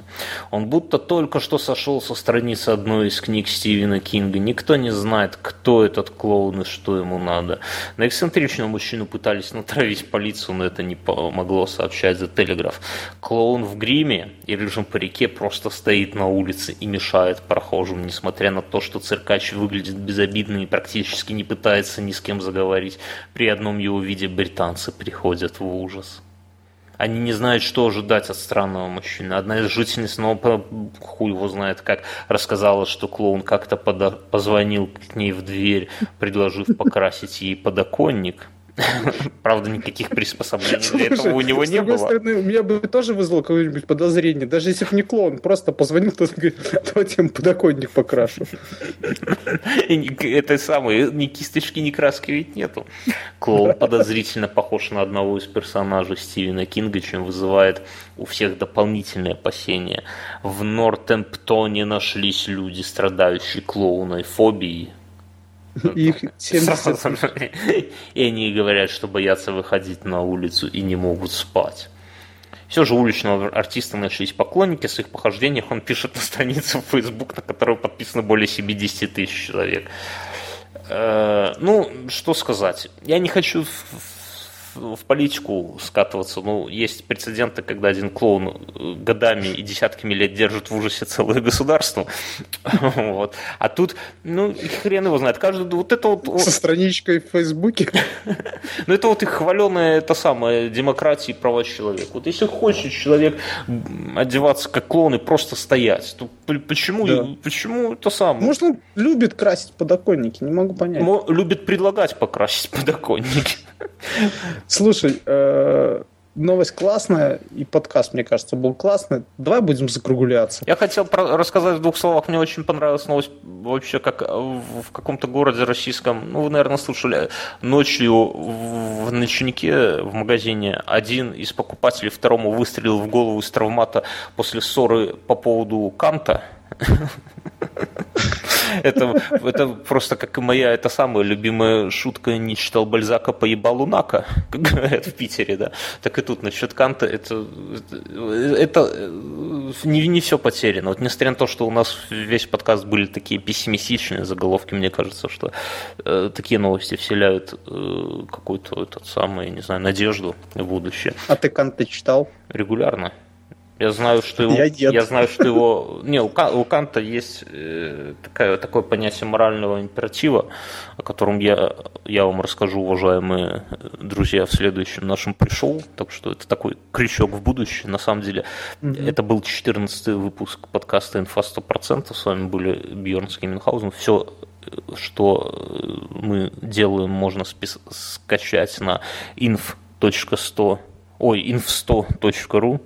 Speaker 2: Он будто только что сошел со страницы одной из книг Стивена Кинга. Никто не знает, кто этот клоун и что ему надо. На эксцентричного мужчину пытались натравить полицию, но это не помогло, сообщать за Телеграф. Клоун в гриме и рыжем парике просто стоит на улице и мешает прохожим, несмотря на то, что циркач выглядит безобидно и практически не пытается ни с кем заговорить. При одном его виде британцы приходят в ужас. Они не знают, что ожидать от странного мужчины. Одна из жительниц, но хуй его знает как, рассказала, что клоун как-то позвонил к ней в дверь, предложив покрасить ей подоконник. Правда, никаких приспособлений для этого у него не было. С стороны,
Speaker 1: у меня бы тоже вызвало какое-нибудь подозрение. Даже если бы не клоун, просто позвонил, кто-то говорит, давайте я подоконник покрашу.
Speaker 2: Это самое, ни кисточки, ни краски ведь нету. Клоун подозрительно похож на одного из персонажей Стивена Кинга, чем вызывает у всех дополнительные опасения. В Нортемптоне нашлись люди, страдающие клоуной фобией, их 70 И они говорят, что боятся выходить на улицу и не могут спать. Все же уличного артиста нашлись поклонники, в своих похождениях он пишет на странице в Facebook, на которой подписано более 70 тысяч человек. Э, ну, что сказать. Я не хочу в политику скатываться. Ну, есть прецеденты, когда один клоун э, годами и десятками лет держит в ужасе целое государство. вот. А тут, ну, хрен его знает. Каждый, вот это вот...
Speaker 1: Со страничкой в Фейсбуке?
Speaker 2: ну, это вот их хваленая, это самое, демократия и права человека. Вот если хочет человек одеваться как клоун и просто стоять, то почему, да. почему это самое?
Speaker 1: Может, он любит красить подоконники, не могу понять.
Speaker 2: Любит предлагать покрасить подоконники.
Speaker 1: Слушай, э, новость классная, и подкаст, мне кажется, был классный. Давай будем закругляться.
Speaker 2: Я хотел рассказать в двух словах. Мне очень понравилась новость вообще, как в каком-то городе российском, ну, вы, наверное, слушали, ночью в ночнике в магазине один из покупателей второму выстрелил в голову из травмата после ссоры по поводу канта. Это, это просто как и моя, это самая любимая шутка «не читал Бальзака, поебал Лунака», как говорят в Питере, да. Так и тут насчет Канта, это, это не, не все потеряно. Вот несмотря на то, что у нас весь подкаст были такие пессимистичные заголовки, мне кажется, что э, такие новости вселяют э, какую-то этот самый, не знаю, надежду в будущее.
Speaker 1: А ты Канта читал?
Speaker 2: Регулярно. Я знаю, что его, я, я знаю, что его, не, у, у Канта есть э, такое, такое понятие морального императива, о котором я, я вам расскажу, уважаемые друзья, в следующем нашем пришел. Так что это такой крючок в будущее. На самом деле, mm-hmm. это был 14 выпуск подкаста «Инфа 100%». С вами были Бьерн Скеменхаузен. Все что мы делаем, можно спис- скачать на inf.100, ой, inf100.ru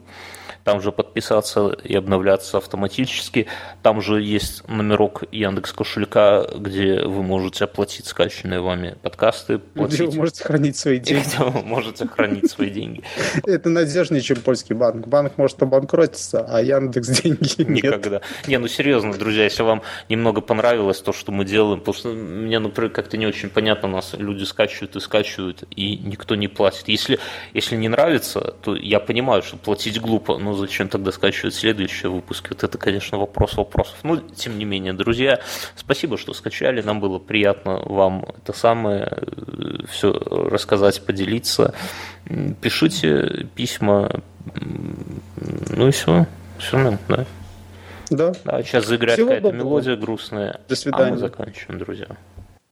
Speaker 2: там же подписаться и обновляться автоматически. Там же есть номерок Яндекс кошелька, где вы можете оплатить скачанные вами подкасты.
Speaker 1: Платить. Где вы можете хранить свои деньги.
Speaker 2: Где вы можете хранить свои деньги.
Speaker 1: Это надежнее, чем польский банк. Банк может обанкротиться, а Яндекс деньги.
Speaker 2: Никогда. Не, ну серьезно, друзья, если вам немного понравилось то, что мы делаем, просто мне, например, как-то не очень понятно, нас люди скачивают и скачивают, и никто не платит. Если, если не нравится, то я понимаю, что платить глупо, но зачем тогда скачивать следующие выпуски? Вот это, конечно, вопрос вопросов. Но, тем не менее, друзья, спасибо, что скачали. Нам было приятно вам это самое э, все рассказать, поделиться. Пишите письма. Ну и все. Все, ну, да.
Speaker 1: Да.
Speaker 2: да сейчас заиграет какая-то мелодия грустная.
Speaker 1: До свидания. А
Speaker 2: мы заканчиваем, друзья.